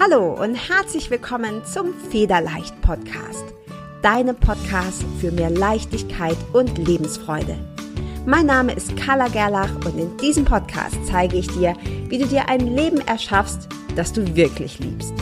Hallo und herzlich willkommen zum Federleicht Podcast. Deinem Podcast für mehr Leichtigkeit und Lebensfreude. Mein Name ist Carla Gerlach und in diesem Podcast zeige ich dir, wie du dir ein Leben erschaffst, das du wirklich liebst.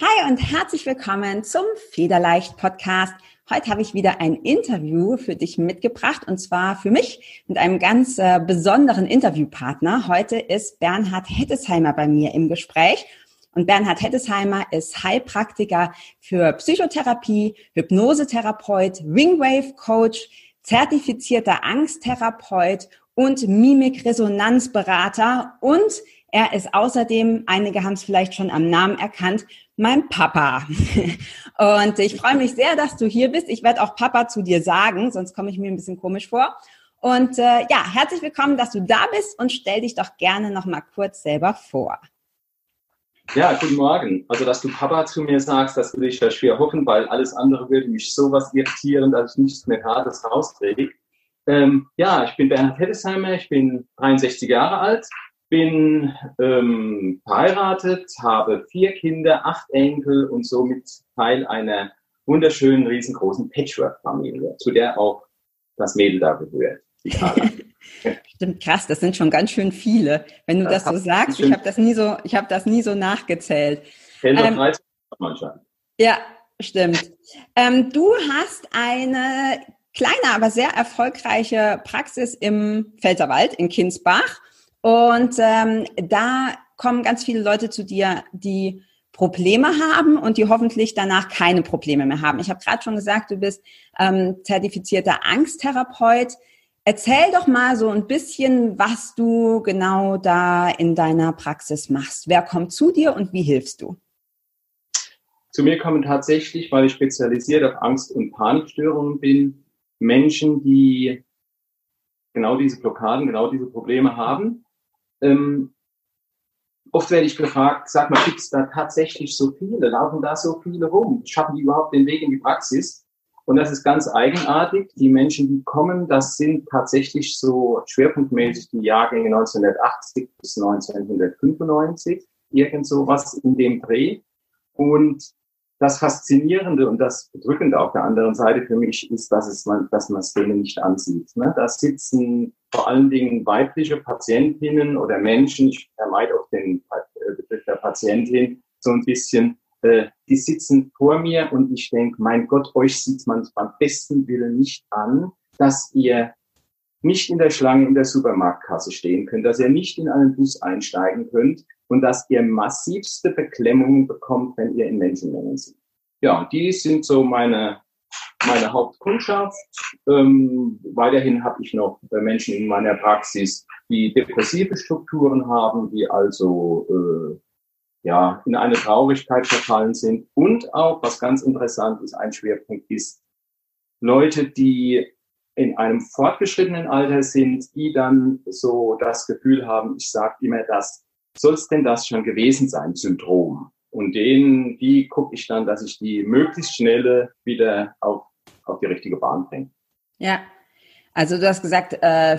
Hi und herzlich willkommen zum Federleicht Podcast. Heute habe ich wieder ein Interview für dich mitgebracht und zwar für mich mit einem ganz äh, besonderen Interviewpartner. Heute ist Bernhard Hettesheimer bei mir im Gespräch. Und Bernhard Hettesheimer ist Heilpraktiker für Psychotherapie, Hypnosetherapeut, Ringwave Coach, zertifizierter Angsttherapeut und Mimikresonanzberater und er ist außerdem, einige haben es vielleicht schon am Namen erkannt, mein Papa. Und ich freue mich sehr, dass du hier bist. Ich werde auch Papa zu dir sagen, sonst komme ich mir ein bisschen komisch vor. Und äh, ja, herzlich willkommen, dass du da bist und stell dich doch gerne noch mal kurz selber vor. Ja, guten Morgen. Also, dass du Papa zu mir sagst, das würde ich ja schwer hoffen, weil alles andere würde mich sowas irritieren, dass ich nichts mehr gratis rausträge. Ähm, ja, ich bin Bernhard Hettesheimer, ich bin 63 Jahre alt, bin ähm, verheiratet, habe vier Kinder, acht Enkel und somit Teil einer wunderschönen, riesengroßen Patchwork-Familie, zu der auch das Mädel da gehört. Stimmt, krass, das sind schon ganz schön viele. Wenn du das, das so sagst, ich habe das nie so, ich habe das nie so nachgezählt. Ähm, ja, stimmt. Ähm, du hast eine kleine, aber sehr erfolgreiche Praxis im Pfälzerwald in Kinsbach und ähm, da kommen ganz viele Leute zu dir, die Probleme haben und die hoffentlich danach keine Probleme mehr haben. Ich habe gerade schon gesagt, du bist ähm, zertifizierter Angsttherapeut. Erzähl doch mal so ein bisschen, was du genau da in deiner Praxis machst. Wer kommt zu dir und wie hilfst du? Zu mir kommen tatsächlich, weil ich spezialisiert auf Angst- und Panikstörungen bin, Menschen, die genau diese Blockaden, genau diese Probleme haben ähm, oft werde ich gefragt, sag mal, gibt es da tatsächlich so viele? Laufen da so viele rum? Schaffen die überhaupt den Weg in die Praxis? Und das ist ganz eigenartig. Die Menschen, die kommen, das sind tatsächlich so schwerpunktmäßig die Jahrgänge 1980 bis 1995, irgend sowas in dem Dreh. Und das Faszinierende und das Bedrückende auf der anderen Seite für mich ist, dass, es man, dass man es denen nicht ansieht. Ne? Da sitzen vor allen Dingen weibliche Patientinnen oder Menschen, ich vermeide auch den Begriff der Patientin so ein bisschen, äh, die sitzen vor mir und ich denke, mein Gott, euch sieht man beim besten Willen nicht an, dass ihr nicht in der Schlange in der Supermarktkasse stehen könnt, dass ihr nicht in einen Bus einsteigen könnt und dass ihr massivste Beklemmungen bekommt, wenn ihr in Menschenmengen seid. Ja, die sind so meine, meine Hauptkundschaft. Ähm, weiterhin habe ich noch Menschen in meiner Praxis, die depressive Strukturen haben, die also äh, ja, in eine Traurigkeit verfallen sind. Und auch, was ganz interessant ist, ein Schwerpunkt ist, Leute, die in einem fortgeschrittenen Alter sind, die dann so das Gefühl haben, ich sage immer das, soll es denn das schon gewesen sein, Syndrom? Und denen, die gucke ich dann, dass ich die möglichst schnelle wieder auf, auf die richtige Bahn bringe. Ja, also du hast gesagt, äh,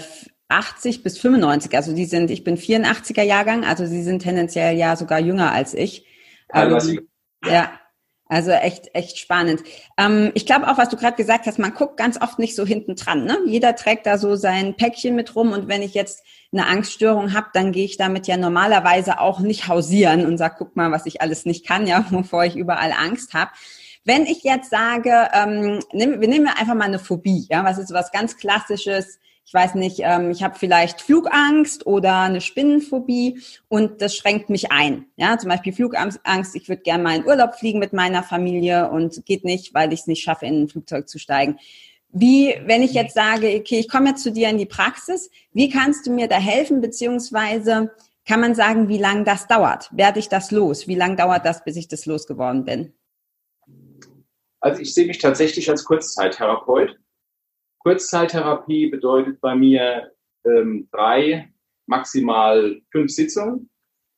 80 bis 95, also die sind, ich bin 84er Jahrgang, also sie sind tendenziell ja sogar jünger als ich. Ähm, ja, also echt, echt spannend. Ähm, ich glaube auch, was du gerade gesagt hast, man guckt ganz oft nicht so hinten dran. Ne? Jeder trägt da so sein Päckchen mit rum und wenn ich jetzt eine Angststörung habe, dann gehe ich damit ja normalerweise auch nicht hausieren und sag, guck mal, was ich alles nicht kann, ja, wovor ich überall Angst habe. Wenn ich jetzt sage, ähm, nehm, wir nehmen einfach mal eine Phobie, ja, was ist was ganz Klassisches, ich weiß nicht, ähm, ich habe vielleicht Flugangst oder eine Spinnenphobie und das schränkt mich ein. Ja, zum Beispiel Flugangst, ich würde gerne mal in Urlaub fliegen mit meiner Familie und geht nicht, weil ich es nicht schaffe, in ein Flugzeug zu steigen. Wie, wenn ich jetzt sage, okay, ich komme jetzt zu dir in die Praxis, wie kannst du mir da helfen, beziehungsweise kann man sagen, wie lange das dauert? Werde ich das los? Wie lange dauert das, bis ich das losgeworden bin? Also ich sehe mich tatsächlich als Kurzzeittherapeut. Kurzzeittherapie bedeutet bei mir ähm, drei, maximal fünf Sitzungen.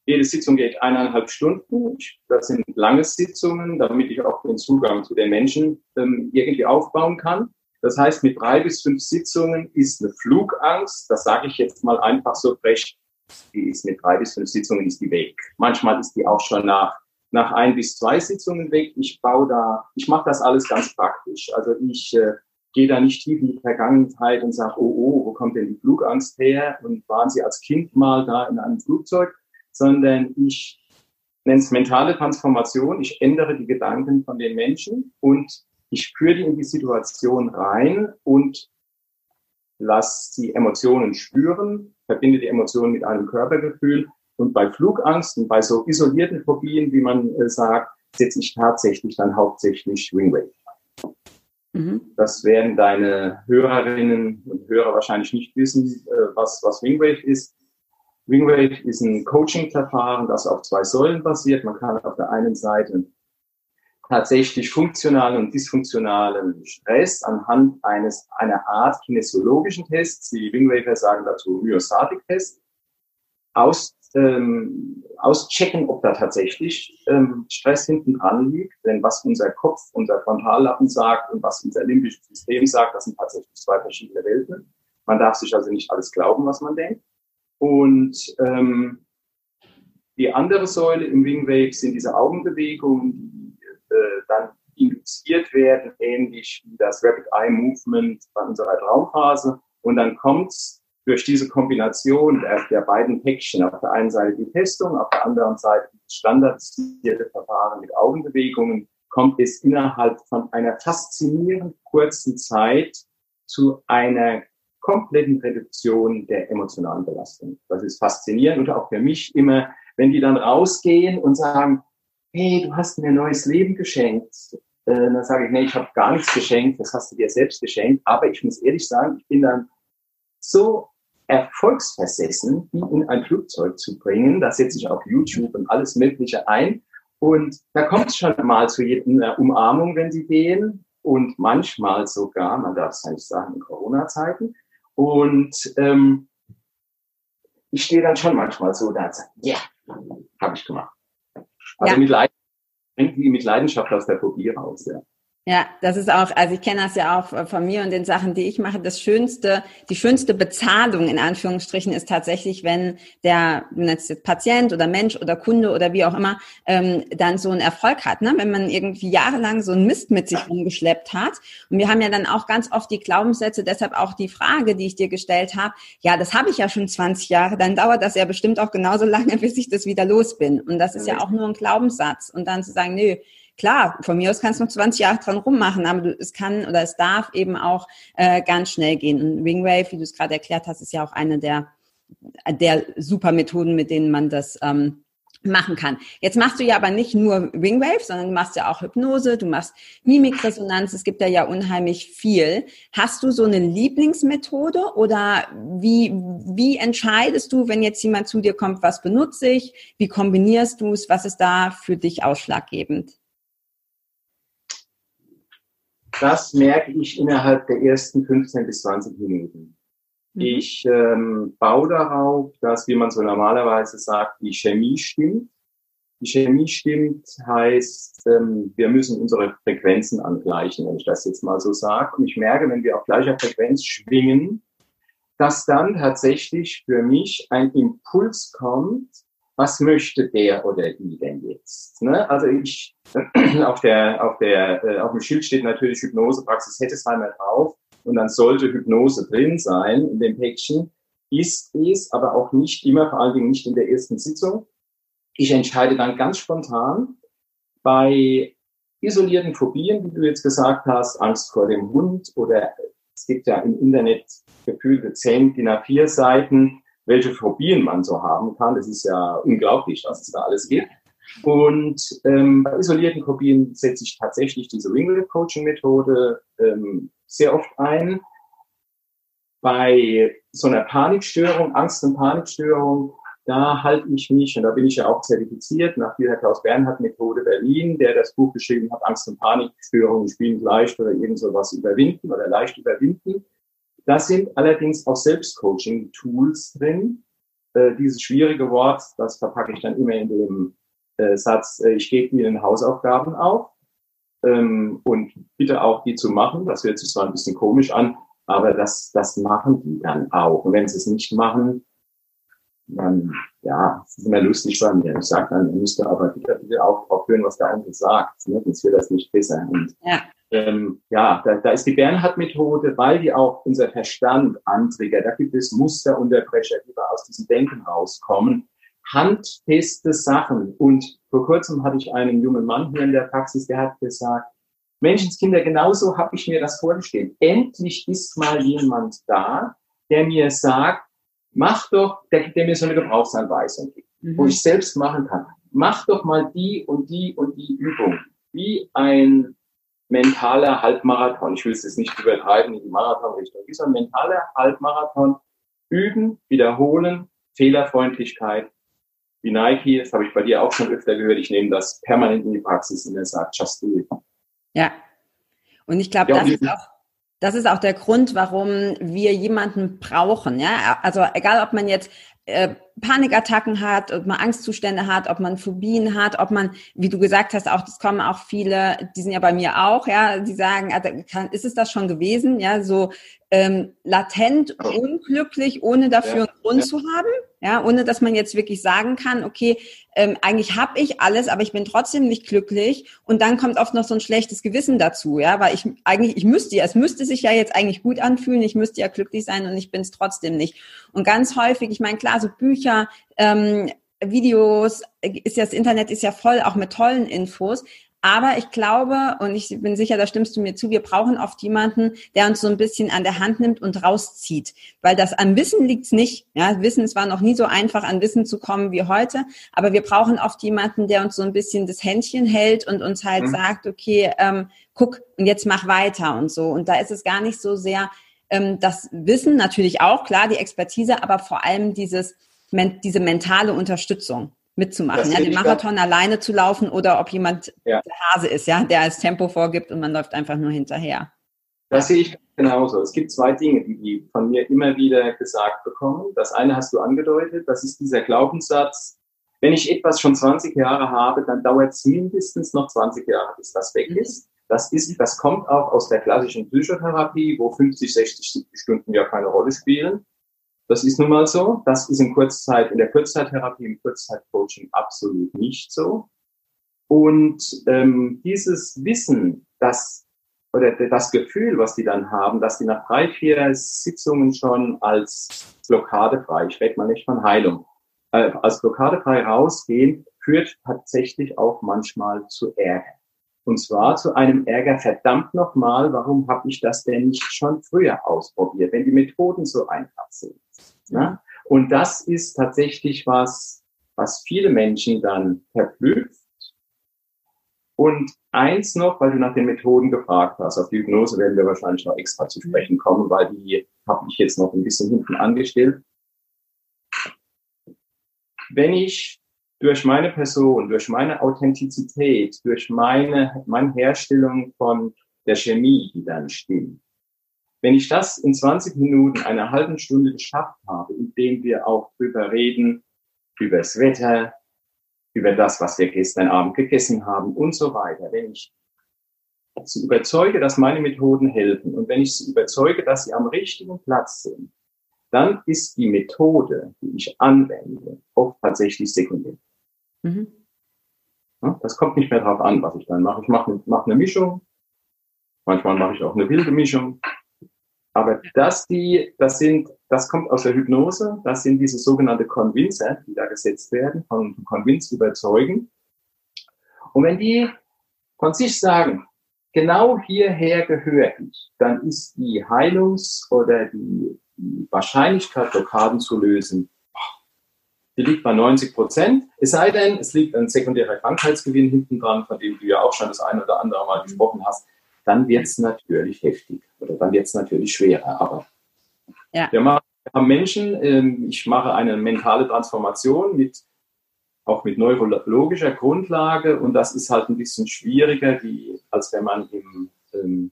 Jede Sitzung geht eineinhalb Stunden. Das sind lange Sitzungen, damit ich auch den Zugang zu den Menschen ähm, irgendwie aufbauen kann. Das heißt, mit drei bis fünf Sitzungen ist eine Flugangst, das sage ich jetzt mal einfach so frech, die ist mit drei bis fünf Sitzungen ist die weg. Manchmal ist die auch schon nach, nach ein bis zwei Sitzungen weg. Ich baue da, ich mache das alles ganz praktisch. Also ich äh, gehe da nicht tief in die Vergangenheit und sage, oh, oh, wo kommt denn die Flugangst her? Und waren Sie als Kind mal da in einem Flugzeug? Sondern ich nenne es mentale Transformation. Ich ändere die Gedanken von den Menschen und ich führe die in die Situation rein und lasse die Emotionen spüren, verbinde die Emotionen mit einem Körpergefühl. Und bei Flugangst und bei so isolierten Phobien, wie man äh, sagt, setze ich tatsächlich dann hauptsächlich Wingwave. Mhm. Das werden deine Hörerinnen und Hörer wahrscheinlich nicht wissen, äh, was, was Wingwave ist. Wingwave ist ein Coaching-Verfahren, das auf zwei Säulen basiert. Man kann auf der einen Seite tatsächlich funktionalen und dysfunktionalen Stress anhand eines einer Art kinesiologischen Tests, die Wingwaver sagen dazu Myostatic-Test, aus, ähm, auschecken, ob da tatsächlich ähm, Stress hinten dran liegt. Denn was unser Kopf, unser Frontallappen sagt und was unser limbisches System sagt, das sind tatsächlich zwei verschiedene Welten. Man darf sich also nicht alles glauben, was man denkt. Und ähm, die andere Säule im Wingwave sind diese Augenbewegungen, die äh, dann induziert werden, ähnlich wie das Rapid Eye Movement bei unserer Traumphase. Und dann kommt durch diese Kombination der, der, beiden Päckchen, auf der einen Seite die Testung, auf der anderen Seite das standardisierte Verfahren mit Augenbewegungen, kommt es innerhalb von einer faszinierend kurzen Zeit zu einer kompletten Reduktion der emotionalen Belastung. Das ist faszinierend und auch für mich immer, wenn die dann rausgehen und sagen, hey, du hast mir ein neues Leben geschenkt, äh, dann sage ich, nee, ich habe gar nichts geschenkt, das hast du dir selbst geschenkt. Aber ich muss ehrlich sagen, ich bin dann so erfolgsversessen, die in ein Flugzeug zu bringen. Da setze ich auf YouTube und alles Mögliche ein. Und da kommt es schon mal zu jeder Umarmung, wenn sie gehen. Und manchmal sogar, man darf es nicht sagen, in Corona-Zeiten, und ähm, ich stehe dann schon manchmal so da und sage, ja, yeah, habe ich gemacht. Also ja. mit, Leidenschaft, mit Leidenschaft aus der Phobie raus, ja. Ja, das ist auch, also ich kenne das ja auch von mir und den Sachen, die ich mache. Das schönste, die schönste Bezahlung in Anführungsstrichen ist tatsächlich, wenn der jetzt Patient oder Mensch oder Kunde oder wie auch immer ähm, dann so einen Erfolg hat, ne? wenn man irgendwie jahrelang so einen Mist mit sich rumgeschleppt hat. Und wir haben ja dann auch ganz oft die Glaubenssätze, deshalb auch die Frage, die ich dir gestellt habe. Ja, das habe ich ja schon 20 Jahre, dann dauert das ja bestimmt auch genauso lange, bis ich das wieder los bin. Und das ist ja auch nur ein Glaubenssatz. Und dann zu sagen, nö, klar, von mir aus kannst du noch 20 Jahre dran rummachen, aber du, es kann oder es darf eben auch äh, ganz schnell gehen. Und Wingwave, wie du es gerade erklärt hast, ist ja auch eine der, der super Methoden, mit denen man das ähm, machen kann. Jetzt machst du ja aber nicht nur Wingwave, sondern du machst ja auch Hypnose, du machst Mimikresonanz, es gibt da ja unheimlich viel. Hast du so eine Lieblingsmethode oder wie, wie entscheidest du, wenn jetzt jemand zu dir kommt, was benutze ich, wie kombinierst du es, was ist da für dich ausschlaggebend? Das merke ich innerhalb der ersten 15 bis 20 Minuten. Mhm. Ich ähm, baue darauf, dass, wie man so normalerweise sagt, die Chemie stimmt. Die Chemie stimmt heißt, ähm, wir müssen unsere Frequenzen angleichen, wenn ich das jetzt mal so sage. Und ich merke, wenn wir auf gleicher Frequenz schwingen, dass dann tatsächlich für mich ein Impuls kommt, was möchte der oder die denn jetzt? Ne? Also ich, auf der, auf der, äh, auf dem Schild steht natürlich Hypnosepraxis Hettesheimer drauf und dann sollte Hypnose drin sein in dem Päckchen. Ist es aber auch nicht immer, vor allen Dingen nicht in der ersten Sitzung. Ich entscheide dann ganz spontan bei isolierten Phobien, wie du jetzt gesagt hast, Angst vor dem Hund oder es gibt ja im Internet gefühlte 10 DIN A4 Seiten, welche Phobien man so haben kann. Das ist ja unglaublich, was es da alles gibt. Und ähm, bei isolierten Phobien setze ich tatsächlich diese Ringlet-Coaching-Methode ähm, sehr oft ein. Bei so einer Panikstörung, Angst- und Panikstörung, da halte ich mich, und da bin ich ja auch zertifiziert, nach dieser Klaus-Bernhard-Methode Berlin, der das Buch geschrieben hat, Angst- und Panikstörungen spielen leicht oder irgend sowas überwinden oder leicht überwinden. Da sind allerdings auch Selbstcoaching-Tools drin. Äh, dieses schwierige Wort, das verpacke ich dann immer in dem äh, Satz, äh, ich gebe Ihnen Hausaufgaben auf. ähm, und bitte auch die zu machen. Das hört sich zwar ein bisschen komisch an, aber das, das machen die dann auch. Und wenn sie es nicht machen, dann, ja, es ist immer lustig bei mir. Ich sage dann, ihr müsst aber bitte, auch aufhören, was der andere sagt, ne? sonst wird das nicht besser. Und, ja, ähm, ja da, da ist die Bernhard-Methode, weil die auch unser Verstand antriggert. Da gibt es Musterunterbrecher, die wir aus diesem Denken rauskommen. Handfeste Sachen. Und vor kurzem hatte ich einen jungen Mann hier in der Praxis, der hat gesagt, Menschenskinder, genauso habe ich mir das vorgestellt. Endlich ist mal jemand da, der mir sagt, mach doch, der, der mir so eine Gebrauchsanweisung gibt, mhm. wo ich selbst machen kann. Mach doch mal die und die und die Übung. Wie ein mentaler Halbmarathon. Ich will es jetzt nicht übertreiben in die Marathonrichtung. So ein mentaler Halbmarathon. Üben, wiederholen, Fehlerfreundlichkeit. Wie Nike, das habe ich bei dir auch schon öfter gehört, ich nehme das permanent in die Praxis und er sagt, just do it. Ja. Und ich glaube, ja, das ist auch das ist auch der Grund, warum wir jemanden brauchen. Ja, also egal, ob man jetzt äh, Panikattacken hat, ob man Angstzustände hat, ob man Phobien hat, ob man, wie du gesagt hast, auch das kommen auch viele, die sind ja bei mir auch, ja, die sagen, also, kann, ist es das schon gewesen, ja, so ähm, latent unglücklich, ohne dafür ja, einen Grund ja. zu haben, ja, ohne dass man jetzt wirklich sagen kann, okay, ähm, eigentlich habe ich alles, aber ich bin trotzdem nicht glücklich und dann kommt oft noch so ein schlechtes Gewissen dazu, ja, weil ich eigentlich, ich müsste ja, es müsste sich ja jetzt eigentlich gut anfühlen, ich müsste ja glücklich sein und ich bin es trotzdem nicht. Und ganz häufig, ich meine, klar, so Bücher, ähm, Videos, ist ja das Internet ist ja voll auch mit tollen Infos, aber ich glaube, und ich bin sicher, da stimmst du mir zu, wir brauchen oft jemanden, der uns so ein bisschen an der Hand nimmt und rauszieht. Weil das am Wissen liegt's nicht. Ja, Wissen, es war noch nie so einfach, an Wissen zu kommen wie heute. Aber wir brauchen oft jemanden, der uns so ein bisschen das Händchen hält und uns halt mhm. sagt, okay, ähm, guck, und jetzt mach weiter und so. Und da ist es gar nicht so sehr ähm, das Wissen, natürlich auch, klar, die Expertise, aber vor allem dieses, diese mentale Unterstützung mitzumachen, ja, den Marathon alleine zu laufen oder ob jemand ja. der Hase ist, ja, der als Tempo vorgibt und man läuft einfach nur hinterher. Das sehe ich genauso. Es gibt zwei Dinge, die, die von mir immer wieder gesagt bekommen. Das eine hast du angedeutet, das ist dieser Glaubenssatz, wenn ich etwas schon 20 Jahre habe, dann dauert es mindestens noch 20 Jahre, bis das weg mhm. ist. Das ist, das kommt auch aus der klassischen Psychotherapie, wo 50, 60, 70 Stunden ja keine Rolle spielen. Das ist nun mal so. Das ist in Kurzzeit, in der Kurzzeittherapie, im Kurzzeitcoaching absolut nicht so. Und ähm, dieses Wissen, das oder das Gefühl, was die dann haben, dass die nach drei, vier Sitzungen schon als blockadefrei, ich rede mal nicht von Heilung, äh, als blockadefrei rausgehen, führt tatsächlich auch manchmal zu Ärger. Und zwar zu einem Ärger, verdammt nochmal, warum habe ich das denn nicht schon früher ausprobiert, wenn die Methoden so einfach sind. Ne? Und das ist tatsächlich was, was viele Menschen dann verblüfft. Und eins noch, weil du nach den Methoden gefragt hast, auf die Hypnose werden wir wahrscheinlich noch extra zu sprechen kommen, weil die habe ich jetzt noch ein bisschen hinten angestellt. Wenn ich durch meine Person, durch meine Authentizität, durch meine, meine Herstellung von der Chemie, die dann stimmt, wenn ich das in 20 Minuten, einer halben Stunde geschafft habe, indem wir auch drüber reden, über das Wetter, über das, was wir gestern Abend gegessen haben und so weiter, wenn ich sie überzeuge, dass meine Methoden helfen und wenn ich sie überzeuge, dass sie am richtigen Platz sind, dann ist die Methode, die ich anwende, oft tatsächlich sekundär. Mhm. das kommt nicht mehr darauf an, was ich dann mache. Ich mache, mache eine Mischung. Manchmal mache ich auch eine wilde Mischung. Aber das, die, das sind, das kommt aus der Hypnose. Das sind diese sogenannte Convincer, die da gesetzt werden, von Convince überzeugen. Und wenn die von sich sagen, genau hierher gehöre ich, dann ist die Heilungs- oder die Wahrscheinlichkeit, Blockaden zu lösen, die liegt bei 90 Prozent. Es sei denn, es liegt ein sekundärer Krankheitsgewinn hinten dran, von dem du ja auch schon das eine oder andere Mal gesprochen hast dann wird es natürlich heftig oder dann wird es natürlich schwerer. Aber ja. wir, machen, wir haben Menschen, ähm, ich mache eine mentale Transformation mit auch mit neurologischer Grundlage und das ist halt ein bisschen schwieriger, wie, als wenn man im, ähm,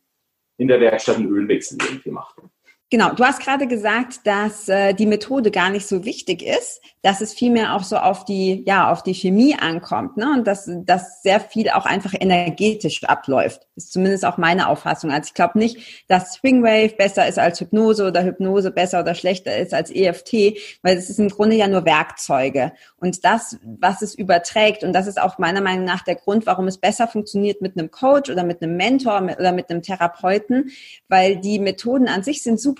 in der Werkstatt einen Ölwechsel irgendwie macht. Genau, du hast gerade gesagt, dass äh, die Methode gar nicht so wichtig ist, dass es vielmehr auch so auf die, ja, auf die Chemie ankommt, ne? Und dass, dass sehr viel auch einfach energetisch abläuft. Ist zumindest auch meine Auffassung. Also ich glaube nicht, dass Swingwave besser ist als Hypnose oder Hypnose besser oder schlechter ist als EFT, weil es ist im Grunde ja nur Werkzeuge. Und das, was es überträgt, und das ist auch meiner Meinung nach der Grund, warum es besser funktioniert mit einem Coach oder mit einem Mentor oder mit einem Therapeuten, weil die Methoden an sich sind super.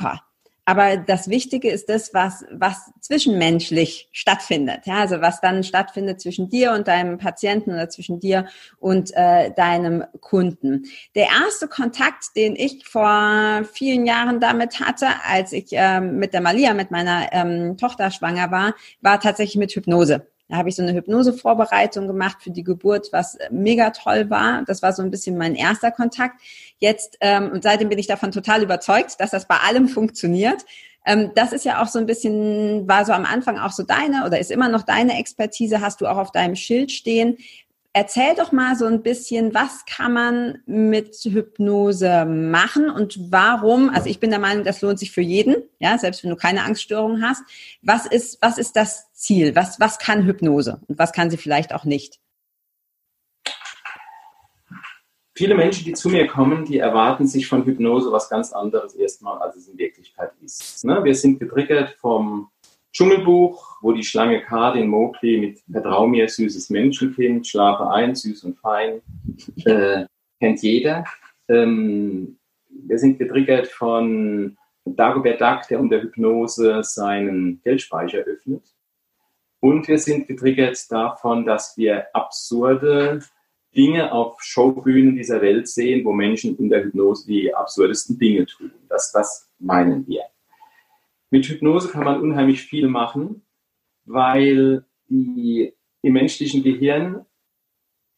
Aber das Wichtige ist das, was, was zwischenmenschlich stattfindet. Ja, also was dann stattfindet zwischen dir und deinem Patienten oder zwischen dir und äh, deinem Kunden. Der erste Kontakt, den ich vor vielen Jahren damit hatte, als ich ähm, mit der Malia, mit meiner ähm, Tochter schwanger war, war tatsächlich mit Hypnose. Da habe ich so eine Hypnosevorbereitung gemacht für die Geburt, was mega toll war. Das war so ein bisschen mein erster Kontakt. Jetzt, ähm, und seitdem bin ich davon total überzeugt, dass das bei allem funktioniert. Ähm, das ist ja auch so ein bisschen, war so am Anfang auch so deine oder ist immer noch deine Expertise, hast du auch auf deinem Schild stehen. Erzähl doch mal so ein bisschen, was kann man mit Hypnose machen und warum? Also ich bin der Meinung, das lohnt sich für jeden, ja, selbst wenn du keine Angststörungen hast. Was ist, was ist das Ziel? Was, was kann Hypnose und was kann sie vielleicht auch nicht? Viele Menschen, die zu mir kommen, die erwarten sich von Hypnose was ganz anderes erstmal, als es in Wirklichkeit ist. Ne? Wir sind getriggert vom Dschungelbuch, wo die Schlange K den Mowgli mit Vertrau mir, süßes Menschenkind, schlafe ein, süß und fein, äh, kennt jeder. Ähm, wir sind getriggert von Dagobert Duck, der unter Hypnose seinen Geldspeicher öffnet. Und wir sind getriggert davon, dass wir absurde Dinge auf Showbühnen dieser Welt sehen, wo Menschen in der Hypnose die absurdesten Dinge tun. Das, das meinen wir. Mit Hypnose kann man unheimlich viel machen, weil die, im menschlichen Gehirn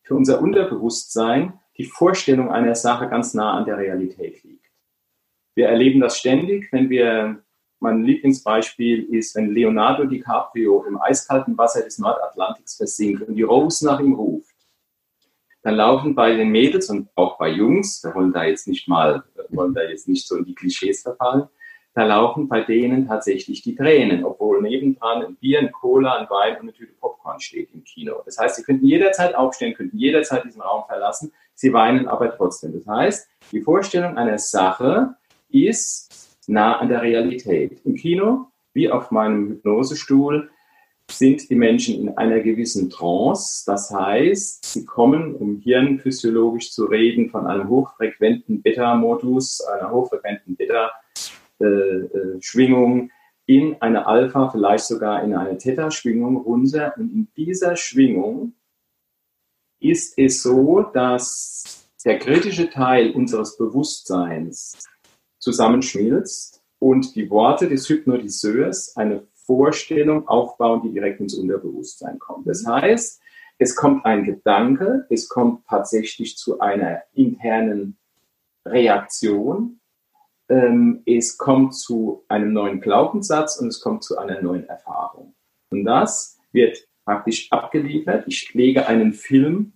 für unser Unterbewusstsein die Vorstellung einer Sache ganz nah an der Realität liegt. Wir erleben das ständig, wenn wir, mein Lieblingsbeispiel ist, wenn Leonardo DiCaprio im eiskalten Wasser des Nordatlantiks versinkt und die Rose nach ihm ruft, dann laufen bei den Mädels und auch bei Jungs, wir wollen da jetzt nicht mal, wollen da jetzt nicht so in die Klischees verfallen, da laufen bei denen tatsächlich die Tränen, obwohl nebendran ein Bier, ein Cola, ein Wein und eine Tüte Popcorn steht im Kino. Das heißt, sie könnten jederzeit aufstehen, könnten jederzeit diesen Raum verlassen, sie weinen aber trotzdem. Das heißt, die Vorstellung einer Sache ist nah an der Realität. Im Kino, wie auf meinem Hypnosestuhl, sind die Menschen in einer gewissen Trance. Das heißt, sie kommen, um hirnphysiologisch zu reden, von einem hochfrequenten Beta-Modus, einer hochfrequenten Beta- äh, äh, Schwingung in eine Alpha, vielleicht sogar in eine Theta-Schwingung runter. Und in dieser Schwingung ist es so, dass der kritische Teil unseres Bewusstseins zusammenschmilzt und die Worte des Hypnotiseurs eine Vorstellung aufbauen, die direkt ins Unterbewusstsein kommt. Das heißt, es kommt ein Gedanke, es kommt tatsächlich zu einer internen Reaktion ähm, es kommt zu einem neuen Glaubenssatz und es kommt zu einer neuen Erfahrung. Und das wird praktisch abgeliefert. Ich lege einen Film,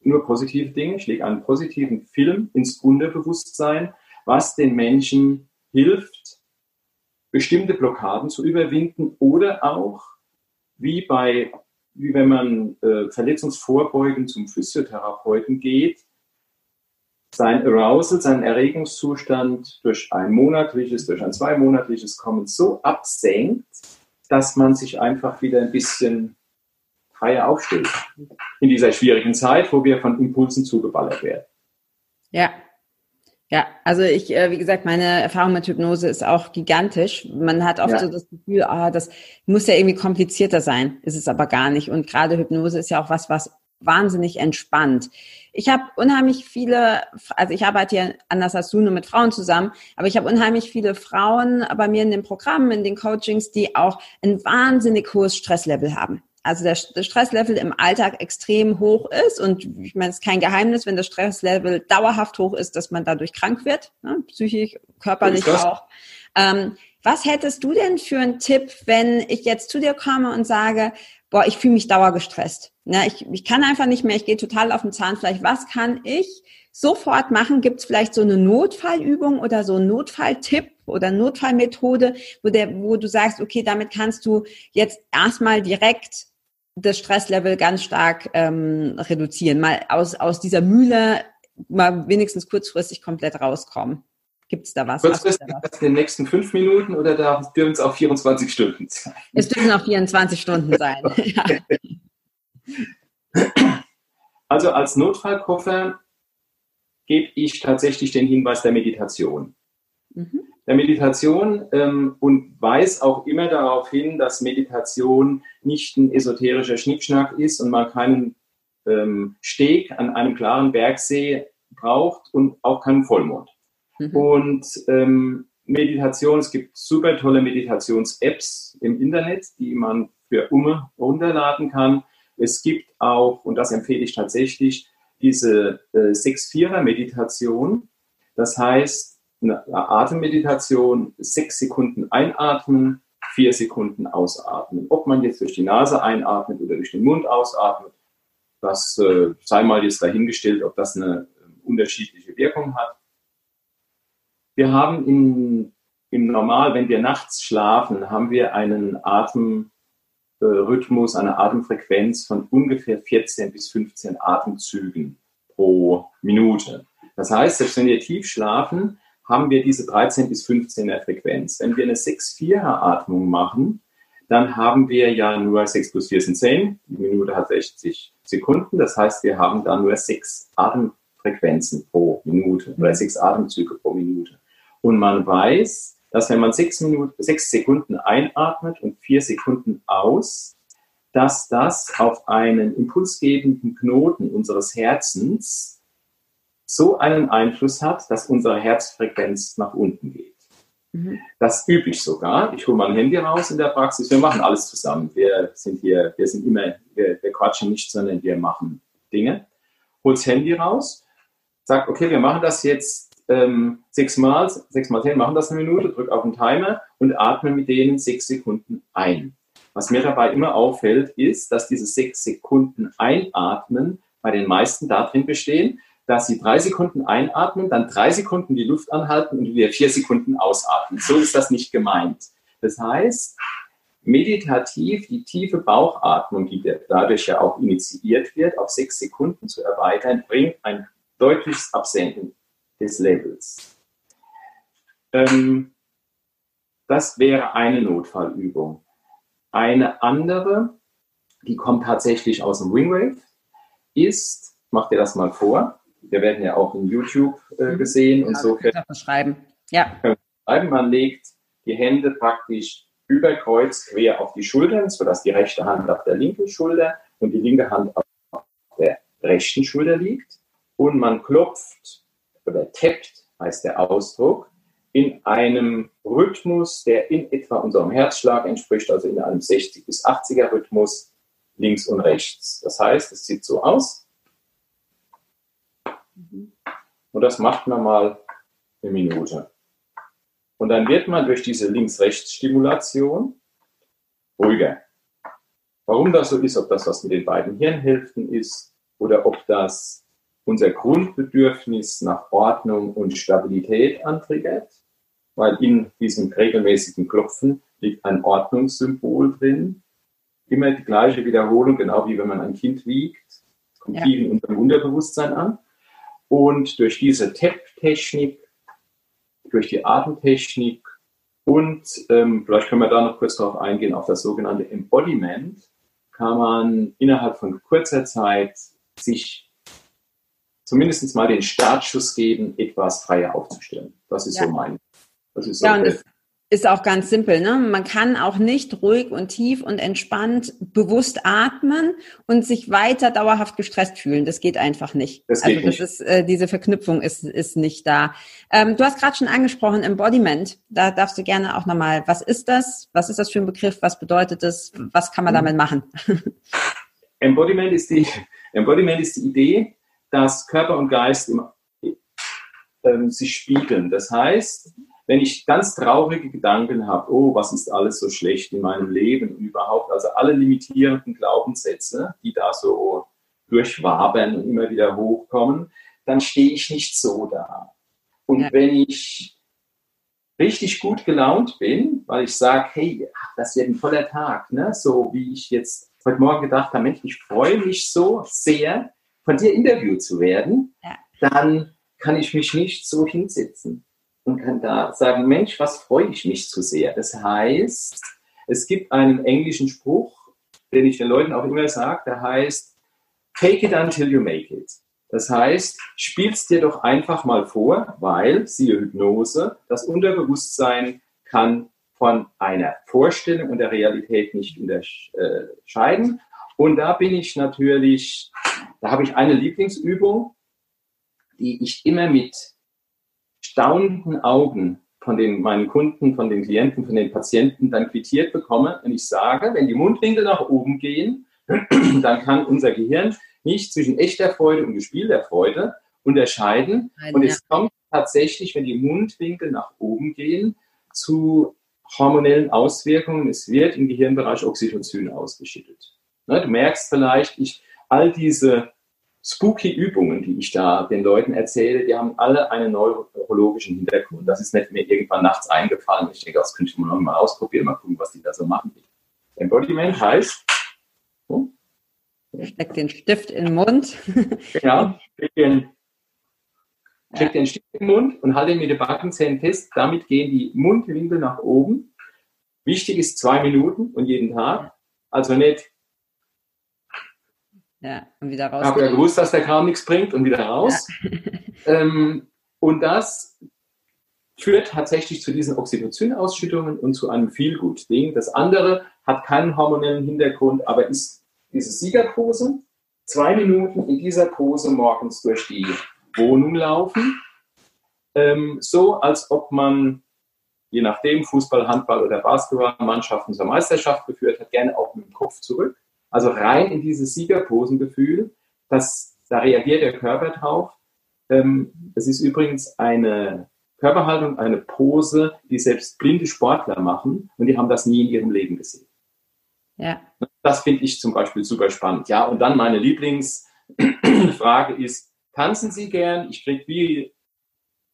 nur positive Dinge, ich lege einen positiven Film ins Unterbewusstsein, was den Menschen hilft, bestimmte Blockaden zu überwinden oder auch wie bei wie wenn man äh, verletzungsvorbeugend zum Physiotherapeuten geht, sein Arousal, sein Erregungszustand durch ein monatliches, durch ein zweimonatliches Kommen so absenkt, dass man sich einfach wieder ein bisschen freier aufstellt. In dieser schwierigen Zeit, wo wir von Impulsen zugeballert werden. Ja. Ja, also ich, äh, wie gesagt, meine Erfahrung mit Hypnose ist auch gigantisch. Man hat oft ja. so das Gefühl, ah, das muss ja irgendwie komplizierter sein, ist es aber gar nicht. Und gerade Hypnose ist ja auch was, was wahnsinnig entspannt. Ich habe unheimlich viele, also ich arbeite ja anders als du nur mit Frauen zusammen, aber ich habe unheimlich viele Frauen bei mir in den Programmen, in den Coachings, die auch ein wahnsinnig hohes Stresslevel haben. Also der, der Stresslevel im Alltag extrem hoch ist und ich meine, es ist kein Geheimnis, wenn das Stresslevel dauerhaft hoch ist, dass man dadurch krank wird, ne? psychisch, körperlich auch. Ähm, was hättest du denn für einen Tipp, wenn ich jetzt zu dir komme und sage, boah, ich fühle mich dauergestresst. Ne? Ich, ich kann einfach nicht mehr, ich gehe total auf den Zahnfleisch. Was kann ich sofort machen? Gibt es vielleicht so eine Notfallübung oder so einen Notfalltipp, oder Notfallmethode, wo, der, wo du sagst, okay, damit kannst du jetzt erstmal direkt das Stresslevel ganz stark ähm, reduzieren, mal aus, aus dieser Mühle mal wenigstens kurzfristig komplett rauskommen? Gibt es da was? Kurzfristig da was? in den nächsten fünf Minuten oder da dürfen es auch 24 Stunden sein? Es dürfen auch 24 Stunden sein. Also als Notfallkoffer gebe ich tatsächlich den Hinweis der Meditation. Mhm. Der Meditation ähm, und weise auch immer darauf hin, dass Meditation nicht ein esoterischer Schnickschnack ist und man keinen ähm, Steg an einem klaren Bergsee braucht und auch keinen Vollmond. Mhm. Und ähm, Meditation, es gibt super tolle Meditations-Apps im Internet, die man für Umme runterladen kann. Es gibt auch, und das empfehle ich tatsächlich, diese äh, 6-4er-Meditation. Das heißt, eine Atemmeditation, sechs Sekunden einatmen, vier Sekunden ausatmen. Ob man jetzt durch die Nase einatmet oder durch den Mund ausatmet, das äh, sei mal jetzt dahingestellt, ob das eine äh, unterschiedliche Wirkung hat. Wir haben im, im Normal, wenn wir nachts schlafen, haben wir einen Atemrhythmus, eine Atemfrequenz von ungefähr 14 bis 15 Atemzügen pro Minute. Das heißt, selbst wenn wir tief schlafen, haben wir diese 13 bis 15er Frequenz. Wenn wir eine 6-4er Atmung machen, dann haben wir ja nur 6 plus 4 sind 10. Die Minute hat 60 Sekunden. Das heißt, wir haben da nur sechs Atemfrequenzen pro Minute oder sechs Atemzüge pro Minute. Und man weiß, dass wenn man sechs, Minuten, sechs Sekunden einatmet und vier Sekunden aus, dass das auf einen impulsgebenden Knoten unseres Herzens so einen Einfluss hat, dass unsere Herzfrequenz nach unten geht. Mhm. Das übe ich sogar. Ich hole mein Handy raus in der Praxis. Wir machen alles zusammen. Wir sind hier, wir sind immer, wir, wir quatschen nicht, sondern wir machen Dinge. Holt das Handy raus, sagt, okay, wir machen das jetzt ähm, sechsmal, sechsmal zehn, machen das eine Minute, drück auf den Timer und atme mit denen sechs Sekunden ein. Was mir dabei immer auffällt, ist, dass diese sechs Sekunden Einatmen bei den meisten darin bestehen, dass sie drei Sekunden einatmen, dann drei Sekunden die Luft anhalten und wieder vier Sekunden ausatmen. So ist das nicht gemeint. Das heißt, meditativ die tiefe Bauchatmung, die dadurch ja auch initiiert wird, auf sechs Sekunden zu erweitern, bringt ein deutliches Absenken des Levels. Ähm, das wäre eine Notfallübung. Eine andere, die kommt tatsächlich aus dem Wingwave, ist, mach dir das mal vor, wir werden ja auch in YouTube äh, mhm. gesehen und so. Beschreiben. Ja. Man legt die Hände praktisch über Kreuz quer auf die Schultern, sodass die rechte Hand auf der linken Schulter und die linke Hand auf der rechten Schulter liegt. Und man klopft oder tappt, heißt der Ausdruck, in einem Rhythmus, der in etwa unserem Herzschlag entspricht, also in einem 60 bis 80er Rhythmus links und rechts. Das heißt, es sieht so aus. Und das macht man mal eine Minute. Und dann wird man durch diese Links-Rechts-Stimulation ruhiger. Warum das so ist, ob das was mit den beiden Hirnhälften ist oder ob das unser Grundbedürfnis nach Ordnung und Stabilität antriggert, weil in diesem regelmäßigen Klopfen liegt ein Ordnungssymbol drin. Immer die gleiche Wiederholung, genau wie wenn man ein Kind wiegt. Das kommt ja. viel in unserem Unterbewusstsein an. Und durch diese TEP-Technik, durch die Atemtechnik und ähm, vielleicht können wir da noch kurz darauf eingehen, auf das sogenannte Embodiment, kann man innerhalb von kurzer Zeit sich zumindest mal den Startschuss geben, etwas freier aufzustellen. Das ist ja. so mein. Das ist so ja, und das, ist auch ganz simpel. Ne? Man kann auch nicht ruhig und tief und entspannt bewusst atmen und sich weiter dauerhaft gestresst fühlen. Das geht einfach nicht. Das also das nicht. ist äh, diese Verknüpfung ist ist nicht da. Ähm, du hast gerade schon angesprochen Embodiment. Da darfst du gerne auch nochmal. Was ist das? Was ist das für ein Begriff? Was bedeutet das? Was kann man mhm. damit machen? Embodiment ist die Embodiment ist die Idee, dass Körper und Geist im, ähm, sich spiegeln. Das heißt wenn ich ganz traurige Gedanken habe, oh, was ist alles so schlecht in meinem Leben und überhaupt, also alle limitierenden Glaubenssätze, die da so durchwabern und immer wieder hochkommen, dann stehe ich nicht so da. Und ja. wenn ich richtig gut gelaunt bin, weil ich sage, hey, das wird ein voller Tag, ne? so wie ich jetzt heute Morgen gedacht habe, Mensch, ich freue mich so sehr, von dir interviewt zu werden, ja. dann kann ich mich nicht so hinsetzen und kann da sagen, Mensch, was freue ich mich zu sehr. Das heißt, es gibt einen englischen Spruch, den ich den Leuten auch immer sage, der heißt, take it until you make it. Das heißt, spiel's dir doch einfach mal vor, weil, siehe Hypnose, das Unterbewusstsein kann von einer Vorstellung und der Realität nicht unterscheiden. Und da bin ich natürlich, da habe ich eine Lieblingsübung, die ich immer mit staunenden Augen von den, meinen Kunden, von den Klienten, von den Patienten dann quittiert bekomme. Und ich sage, wenn die Mundwinkel nach oben gehen, dann kann unser Gehirn nicht zwischen echter Freude und gespielter Freude unterscheiden. Nein, und ja. es kommt tatsächlich, wenn die Mundwinkel nach oben gehen, zu hormonellen Auswirkungen. Es wird im Gehirnbereich Oxytocin ausgeschüttet. Ne, du merkst vielleicht, ich, all diese spooky Übungen, die ich da den Leuten erzähle, die haben alle einen neurologischen Hintergrund. Das ist nicht mir irgendwann nachts eingefallen. Ich denke, das könnte man noch mal ausprobieren, mal gucken, was die da so machen. Embodiment heißt, so, Steck den Stift in den Mund. Genau, steck den, steck den Stift in den Mund und halte ihn mit den Backenzähnen fest. Damit gehen die Mundwinkel nach oben. Wichtig ist zwei Minuten und jeden Tag. Also nicht ja, und wieder raus. Ich habe ja gewusst, dass der Kram nichts bringt und wieder raus. Ja. ähm, und das führt tatsächlich zu diesen Oxytocin-Ausschüttungen und zu einem Feelgood-Ding. Das andere hat keinen hormonellen Hintergrund, aber ist diese Siegerpose. Zwei Minuten in dieser Pose morgens durch die Wohnung laufen. Ähm, so, als ob man, je nachdem, Fußball, Handball oder Basketballmannschaften zur Meisterschaft geführt hat, gerne auch mit dem Kopf zurück. Also rein in dieses Siegerposengefühl, das, da reagiert der Körper drauf. Ähm, es ist übrigens eine Körperhaltung, eine Pose, die selbst blinde Sportler machen und die haben das nie in ihrem Leben gesehen. Ja. Das finde ich zum Beispiel super spannend. Ja, und dann meine Lieblingsfrage ist, tanzen Sie gern? Ich kriege wie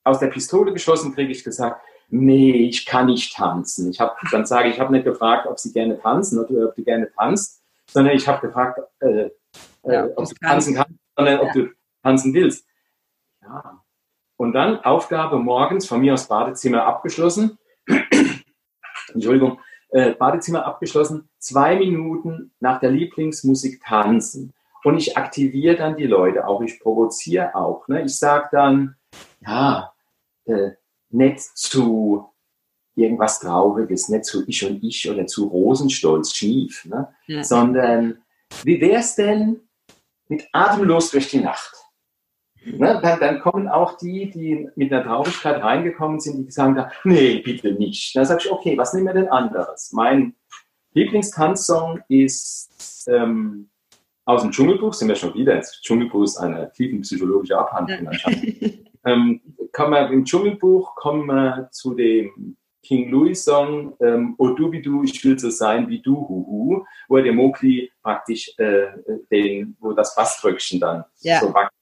aus der Pistole geschossen, kriege ich gesagt, nee, ich kann nicht tanzen. Ich hab, dann sage ich, ich habe nicht gefragt, ob Sie gerne tanzen oder ob du gerne tanzt, sondern ich habe gefragt, äh, ja, äh, ob du tanzen kannst, sondern ja. ob du tanzen willst. Ja. Und dann Aufgabe morgens von mir aus Badezimmer abgeschlossen. Entschuldigung, äh, Badezimmer abgeschlossen, zwei Minuten nach der Lieblingsmusik tanzen. Und ich aktiviere dann die Leute auch, ich provoziere auch. Ne? Ich sage dann, ja, äh, nicht zu irgendwas Trauriges, nicht zu Ich und Ich oder zu Rosenstolz schief, ne? Ja. sondern wie wär's denn mit Atemlos durch die Nacht? Ne? Dann, dann, kommen auch die, die mit einer Traurigkeit reingekommen sind, die sagen da, nee, bitte nicht. Dann sage ich, okay, was nehmen wir denn anderes? Mein Lieblingstanzsong ist ähm, aus dem Dschungelbuch, sind wir schon wieder, das Dschungelbuch ist eine tiefenpsychologische Abhandlung. ähm, kommen wir, Im Dschungelbuch kommen wir zu dem King Louis Song, ähm, O du wie du, ich will so sein wie du, huhu, wo der Mowgli praktisch äh, den, wo das Bassröckchen dann ja. so wackelt.